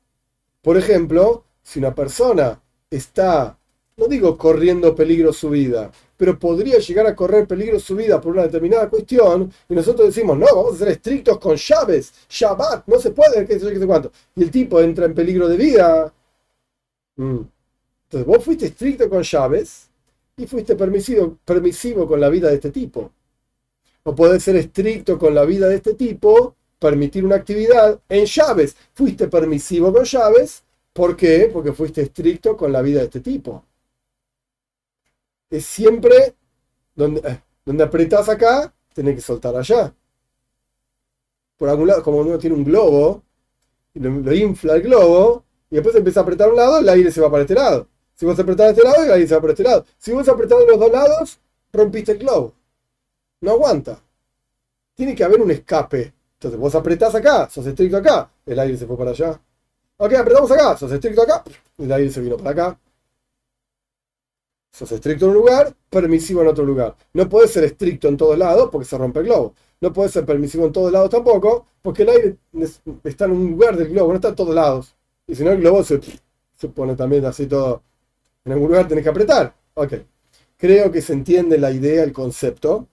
Por ejemplo, si una persona está, no digo corriendo peligro su vida, pero podría llegar a correr peligro su vida por una determinada cuestión, y nosotros decimos, no, vamos a ser estrictos con llaves, Shabbat, no se puede, qué sé, qué sé cuánto, y el tipo entra en peligro de vida. Mm. Entonces vos fuiste estricto con llaves y fuiste permisivo, con la vida de este tipo. O podés ser estricto con la vida de este tipo, permitir una actividad en llaves. Fuiste permisivo con llaves, ¿por qué? Porque fuiste estricto con la vida de este tipo. Es siempre donde, eh, donde apretás acá, tenés que soltar allá. Por algún lado, como uno tiene un globo, lo, infla el globo, y después empieza a apretar un lado, el aire se va para este lado. Si vos apretás este lado, el aire se va por este lado. Si vos apretás los dos lados, rompiste el globo. No aguanta. Tiene que haber un escape. Entonces vos apretás acá, sos estricto acá, el aire se fue para allá. Ok, apretamos acá, sos estricto acá, el aire se vino para acá. Sos estricto en un lugar, permisivo en otro lugar. No puedes ser estricto en todos lados porque se rompe el globo. No puedes ser permisivo en todos lados tampoco porque el aire está en un lugar del globo, no está en todos lados. Y si no, el globo se, se pone también así todo en algún lugar tenés que apretar. Ok. Creo que se entiende la idea, el concepto.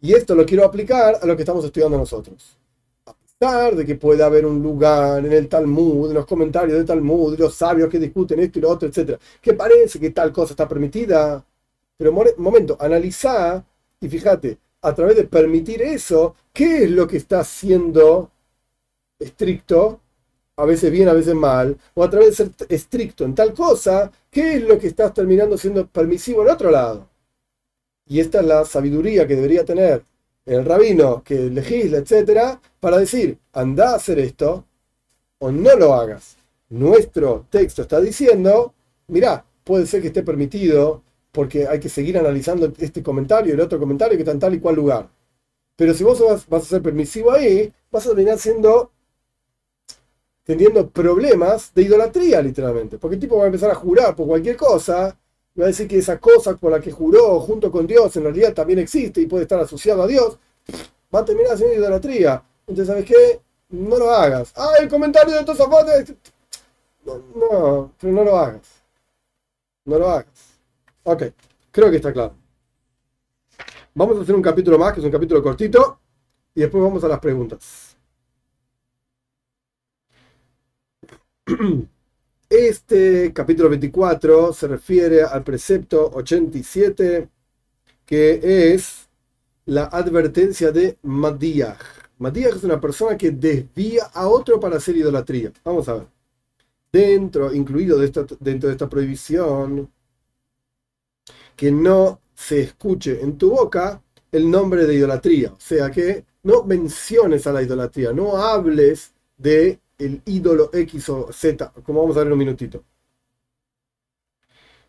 Y esto lo quiero aplicar a lo que estamos estudiando nosotros. A pesar de que puede haber un lugar en el Talmud, en los comentarios del Talmud, los sabios que discuten esto y lo otro, etc., que parece que tal cosa está permitida. Pero, momento, analiza y fíjate, a través de permitir eso, ¿qué es lo que está siendo estricto a veces bien, a veces mal, o a través de ser estricto en tal cosa, ¿qué es lo que estás terminando siendo permisivo en otro lado? Y esta es la sabiduría que debería tener el rabino que legisla, etcétera, para decir, anda a hacer esto o no lo hagas. Nuestro texto está diciendo, mira, puede ser que esté permitido porque hay que seguir analizando este comentario y el otro comentario que está en tal y cual lugar. Pero si vos vas, vas a ser permisivo ahí, vas a terminar siendo teniendo problemas de idolatría, literalmente. Porque el tipo va a empezar a jurar por cualquier cosa, y va a decir que esa cosa por la que juró junto con Dios en realidad también existe y puede estar asociado a Dios. va a terminar siendo idolatría. Entonces, ¿sabes qué? No lo hagas. Ah, el comentario de Tosafot. No, no, pero no lo hagas. No lo hagas. Ok, creo que está claro. Vamos a hacer un capítulo más, que es un capítulo cortito, y después vamos a las preguntas. Este capítulo 24 se refiere al precepto 87, que es la advertencia de Madiach. Madiach es una persona que desvía a otro para hacer idolatría. Vamos a ver. Dentro, incluido dentro de esta prohibición, que no se escuche en tu boca el nombre de idolatría. O sea que no menciones a la idolatría, no hables de el ídolo X o Z, como vamos a ver en un minutito.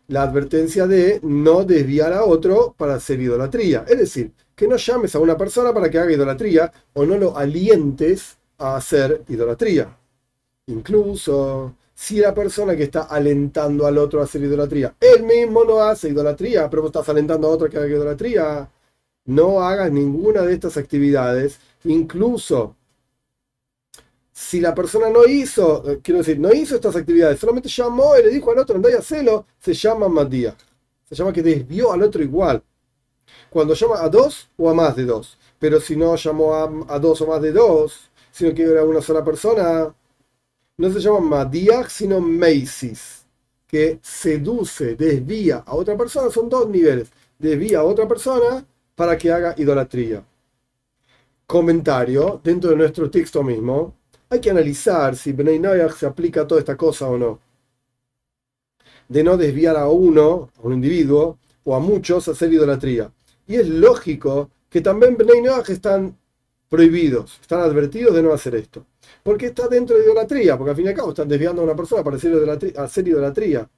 La advertencia de no desviar a otro para hacer idolatría. Es decir, que no llames a una persona para que haga idolatría o no lo alientes a hacer idolatría. Incluso si la persona que está alentando al otro a hacer idolatría, él mismo no hace idolatría, pero vos estás alentando a otro que haga idolatría, no hagas ninguna de estas actividades, incluso si la persona no hizo, eh, quiero decir, no hizo estas actividades, solamente llamó y le dijo al otro, anda y hacelo, se llama Madía. Se llama que desvió al otro igual. Cuando llama a dos o a más de dos. Pero si no llamó a, dos o más de dos, sino que era una sola persona, no se llama Madiach, sino Macy's, que seduce, desvía a otra persona, son dos niveles. Desvía a otra persona para que haga idolatría. Comentario, dentro de nuestro texto mismo, hay que analizar si Bnei se aplica a toda esta cosa o no. De no desviar a uno, a un individuo, o a muchos a hacer idolatría. Y es lógico que también Bnei están prohibidos, están advertidos de no hacer esto. Porque está dentro de idolatría, porque al fin y al cabo están desviando a una persona para hacer idolatría.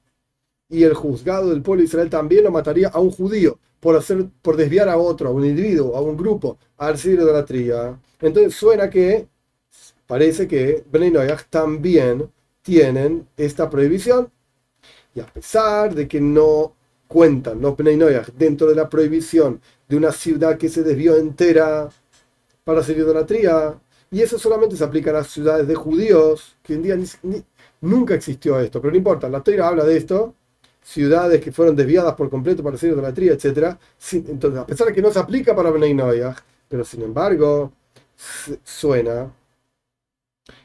Y el juzgado del pueblo de Israel también lo mataría a un judío por, hacer, por desviar a otro, a un individuo, a un grupo, a hacer idolatría. Entonces suena que parece que Bnei también tienen esta prohibición. Y a pesar de que no cuentan los Bnei dentro de la prohibición de una ciudad que se desvió entera para hacer idolatría, y eso solamente se aplica a las ciudades de judíos, que en día nunca existió esto, pero no importa, la Torah habla de esto, ciudades que fueron desviadas por completo para hacer idolatría, etc. Entonces, a pesar de que no se aplica para Bnei pero sin embargo, suena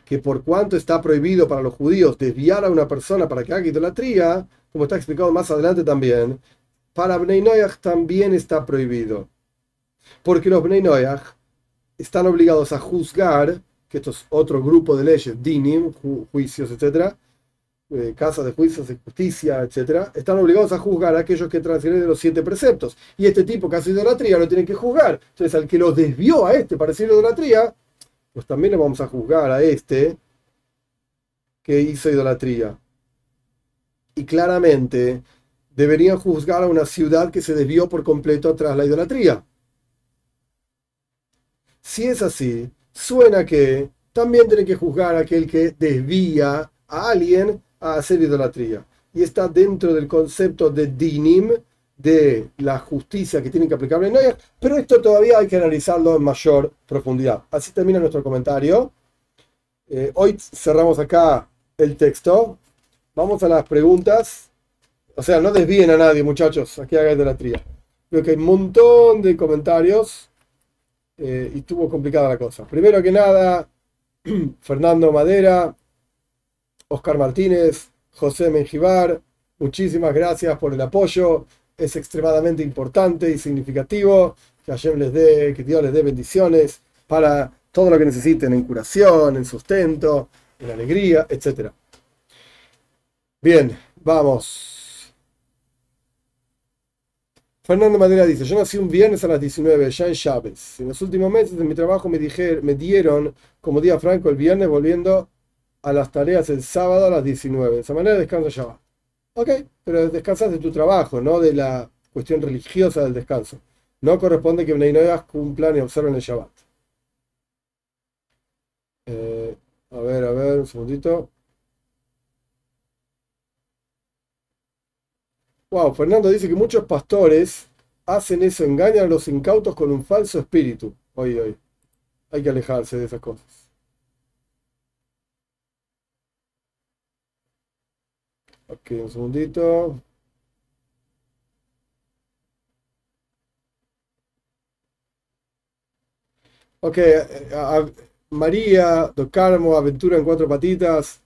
que por cuanto está prohibido para los judíos desviar a una persona para que haga idolatría, como está explicado más adelante también, para Bnei Noyach también está prohibido. Porque los Bnei Noyach están obligados a juzgar, que esto es otro grupo de leyes, dinim, juicios, etcétera, eh, casas de juicios de justicia, etcétera, están obligados a juzgar a aquellos que transgreden los siete preceptos. Y este tipo que hace idolatría lo tienen que juzgar. Entonces, al que los desvió a este para hacer idolatría, pues también le vamos a juzgar a este que hizo idolatría. Y claramente deberían juzgar a una ciudad que se desvió por completo tras la idolatría. Si es así, suena que también tiene que juzgar a aquel que desvía a alguien a hacer idolatría. Y está dentro del concepto de dinim, de la justicia que tienen que aplicar Noyach, pero esto todavía hay que analizarlo en mayor profundidad. Así termina nuestro comentario. Eh, hoy cerramos acá el texto. Vamos a las preguntas. O sea, no desvíen a nadie, muchachos, aquí haga idolatría. Veo que hay un montón de comentarios eh, y estuvo complicada la cosa. Primero que nada, Fernando Madera, Oscar Martínez, José Menjivar, muchísimas gracias por el apoyo es extremadamente importante y significativo. Que les dé, que Dios les dé bendiciones para todo lo que necesiten en curación, en sustento, en alegría, etc. Bien, vamos. Fernando Madera dice, yo nací un viernes a las 19, ya en Chávez. En los últimos meses de mi trabajo me, me dieron como día franco el viernes, volviendo a las tareas el sábado a las 19. De esa manera descanso ya. Ok, pero descansas de tu trabajo, no de la cuestión religiosa del descanso. No corresponde que Bnei cumplan y observen el Shabbat. Eh, a ver, a ver, un segundito. Wow, Fernando dice que muchos pastores hacen eso, engañan a los incautos con un falso espíritu. Hoy, hoy. Hay que alejarse de esas cosas. Ok, un segundito. Ok, María, Do Carmo, Aventura en Cuatro Patitas,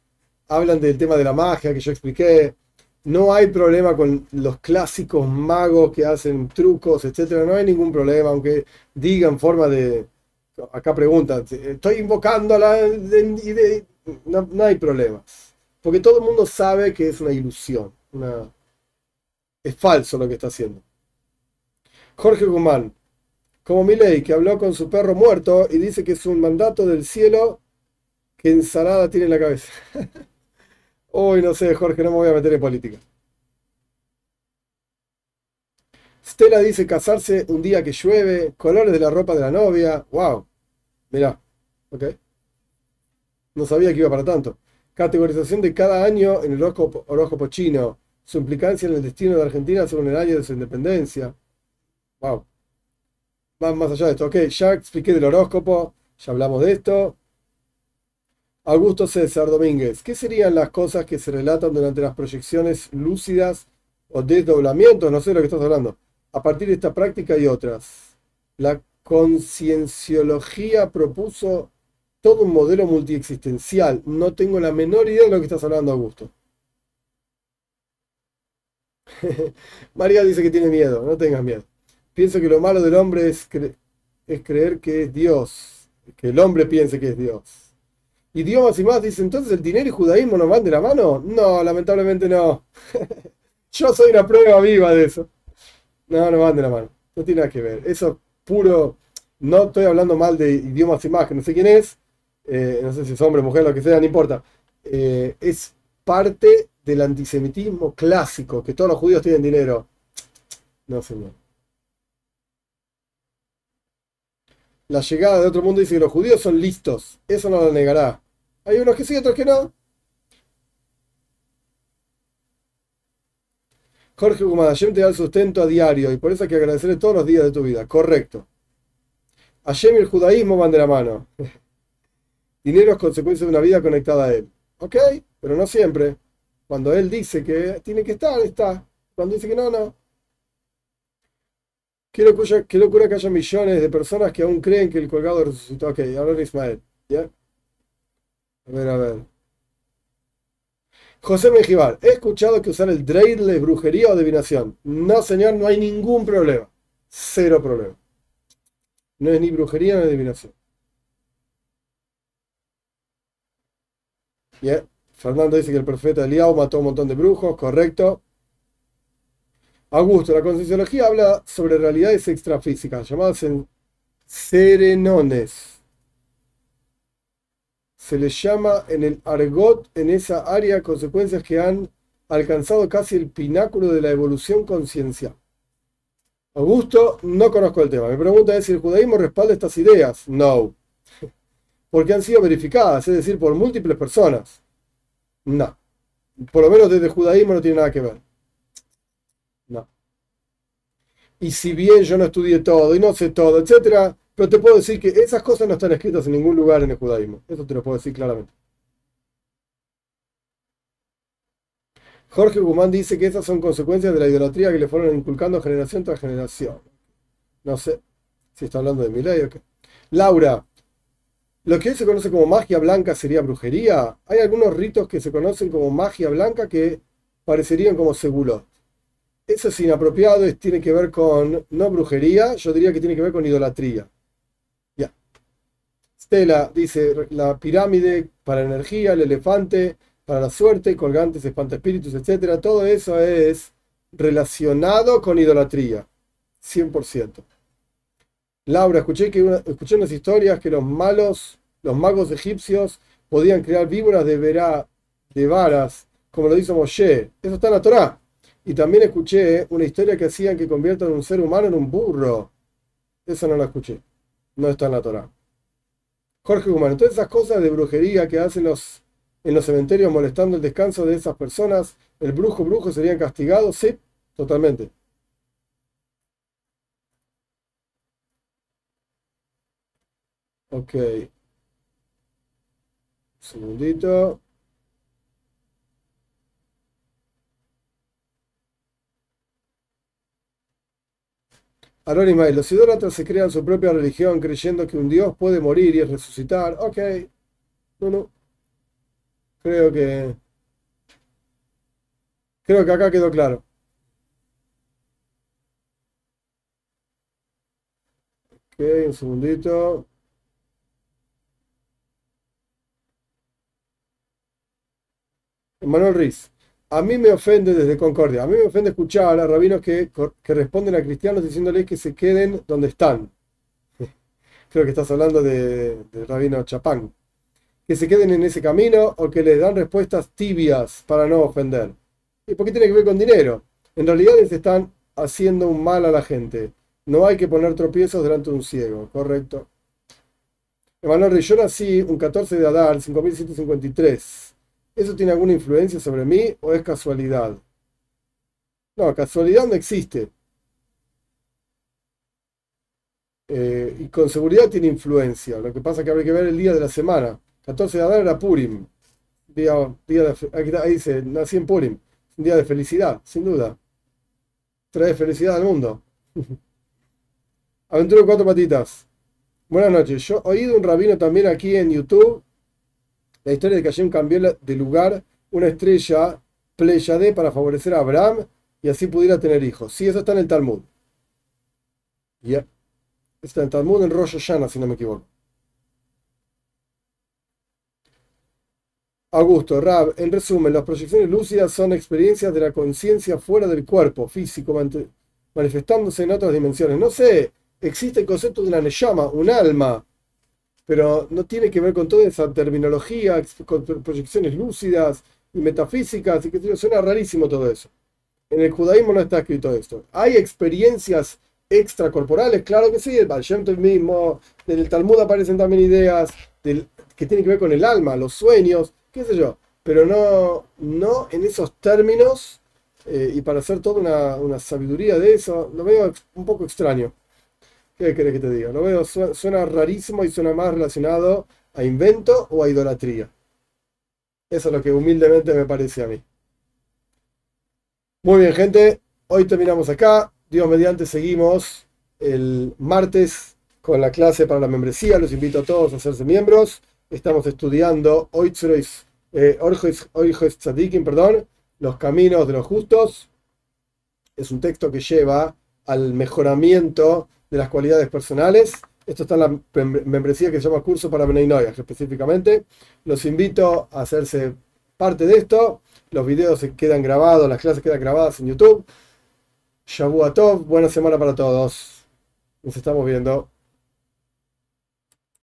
hablan del tema de la magia que yo expliqué. No hay problema con los clásicos magos que hacen trucos, etcétera. No hay ningún problema, aunque digan forma de. Acá preguntan, estoy invocando a la. No, no hay problemas. Porque todo el mundo sabe que es una ilusión. Una, es falso lo que está haciendo. Jorge Guzmán, como Milei, que habló con su perro muerto y dice que es un mandato del cielo que ensalada tiene en la cabeza. Uy, no sé, Jorge, no me voy a meter en política. Stella dice casarse un día que llueve, colores de la ropa de la novia. ¡Wow! Mirá, ok. No sabía que iba para tanto. Categorización de cada año en el horóscopo, chino. Su implicancia en el destino de Argentina según el año de su independencia. ¡Wow! Va más allá de esto. Ok, ya expliqué del horóscopo, ya hablamos de esto. Augusto César Domínguez, ¿qué serían las cosas que se relatan durante las proyecciones lúcidas o desdoblamientos? No sé de lo que estás hablando. A partir de esta práctica y otras. La concienciología propuso todo un modelo multiexistencial. No tengo la menor idea de lo que estás hablando, Augusto. María dice que tiene miedo, no tengas miedo. Pienso que lo malo del hombre es, es creer que es Dios, que el hombre piense que es Dios idiomas y más, dice, entonces el dinero y judaísmo no van de la mano. No, lamentablemente no. Yo soy una prueba viva de eso. No, no van de la mano. No tiene nada que ver. Eso es puro. No estoy hablando mal de idiomas y más, que no sé quién es. Eh, no sé si es hombre, mujer, lo que sea, no importa. Eh, es parte del antisemitismo clásico, que todos los judíos tienen dinero. No, señor. La llegada de otro mundo dice que los judíos son listos. Eso no lo negará. Hay unos que sí, otros que no. Jorge Hashem te da el sustento a diario y por eso hay que agradecerle todos los días de tu vida. Correcto. Hashem y el judaísmo van de la mano. Dinero es consecuencia de una vida conectada a él. Ok, pero no siempre. Cuando él dice que tiene que estar, está. Cuando dice que no, no. Qué locura, qué locura que haya millones de personas que aún creen que el colgado resucitó. Ok, ahora Ismael. ¿Ya? A ver, a ver. José Mejibar, he escuchado que usar el dreidel es brujería o adivinación. No, señor, no hay ningún problema. Cero problema. No es ni brujería ni adivinación. Bien. Fernando dice que el profeta Eliao mató a un montón de brujos, correcto. Augusto, la concienciología habla sobre realidades extrafísicas, llamadas en serenones se les llama en el argot, en esa área, consecuencias que han alcanzado casi el pináculo de la evolución conciencial. Augusto, no conozco el tema. Mi pregunta es si el judaísmo respalda estas ideas. No. Porque han sido verificadas, es decir, por múltiples personas. No. Por lo menos desde el judaísmo no tiene nada que ver. No. Y si bien yo no estudié todo y no sé todo, etcétera, pero te puedo decir que esas cosas no están escritas en ningún lugar en el judaísmo. Eso te lo puedo decir claramente. Jorge Guzmán dice que esas son consecuencias de la idolatría que le fueron inculcando generación tras generación. No sé si está hablando de mi ley o qué. Laura, lo que hoy se conoce como magia blanca sería brujería. Hay algunos ritos que se conocen como magia blanca que parecerían como segulot. Eso es inapropiado, y tiene que ver con, no brujería, yo diría que tiene que ver con idolatría. Stella dice la pirámide para energía, el elefante para la suerte, colgantes, espíritus, etc. Todo eso es relacionado con idolatría. 100%. Laura, escuché, que escuché unas historias que los malos, los magos egipcios, podían crear víboras de, verá, de varas, como lo hizo Moshe. Eso está en la Torah. Y también escuché una historia que hacían que conviertan un ser humano en un burro. Eso no la escuché. No está en la Torah. Jorge Guzmán, todas esas cosas de brujería que hacen los, en los cementerios molestando el descanso de esas personas, ¿el brujo brujo serían castigados? Sí, totalmente. Ok. Un segundito. Anónima, los idólatras se crean su propia religión creyendo que un dios puede morir y resucitar. Ok. No, no. Creo que. Creo que acá quedó claro. Ok, un segundito. Manuel Riz. A mí me ofende desde Concordia, a mí me ofende escuchar a rabinos que, responden a cristianos diciéndoles que se queden donde están. Creo que estás hablando de, rabino Chapán. Que se queden en ese camino o que les dan respuestas tibias para no ofender. ¿Y por qué tiene que ver con dinero? En realidad les están haciendo un mal a la gente. No hay que poner tropiezos delante de un ciego, ¿correcto? Emanuel yo nací un 14 de Adar, 5753. ¿Eso tiene alguna influencia sobre mí o es casualidad? No, casualidad no existe. Eh, y con seguridad tiene influencia. Lo que pasa es que habría que ver el día de la semana. 14 de Adar era Purim. Día, día ahí dice, nací en Purim. Un día de felicidad, sin duda. Trae felicidad al mundo. Aventura cuatro patitas. Buenas noches. Yo he oído un rabino también aquí en YouTube la historia de que Hashem cambió de lugar una estrella Pleiade para favorecer a Abraham y así pudiera tener hijos. Sí, eso está en el Talmud. Ya. Está en el Talmud en Rosh Hashanah, si no me equivoco. Augusto, Rab, en resumen, las proyecciones lúcidas son experiencias de la conciencia fuera del cuerpo físico, manifestándose en otras dimensiones. No sé, existe el concepto de una Neyama, un alma, pero no tiene que ver con toda esa terminología, con proyecciones lúcidas y metafísicas, y que suena rarísimo todo eso. En el judaísmo no está escrito esto. ¿Hay experiencias extracorporales? Claro que sí, el Baal mismo, del Talmud aparecen también ideas que tienen que ver con el alma, los sueños, qué sé yo, pero no, no en esos términos, eh, y para hacer toda una, una sabiduría de eso, lo veo un poco extraño. ¿Qué querés que te diga? Lo veo, suena, rarísimo y suena más relacionado a invento o a idolatría. Eso es lo que humildemente me parece a mí. Muy bien, gente. Hoy terminamos acá. Dios mediante, seguimos el martes con la clase para la membresía. Los invito a todos a hacerse miembros. Estamos estudiando Oitzrois, eh, Tzadikim, perdón, los caminos de los justos. Es un texto que lleva al mejoramiento de las cualidades personales. Esto está en la membresía que se llama Curso para Beninoyas específicamente. Los invito a hacerse parte de esto. Los videos se quedan grabados, las clases quedan grabadas en YouTube. Shabu Tov, buena semana para todos. Nos estamos viendo.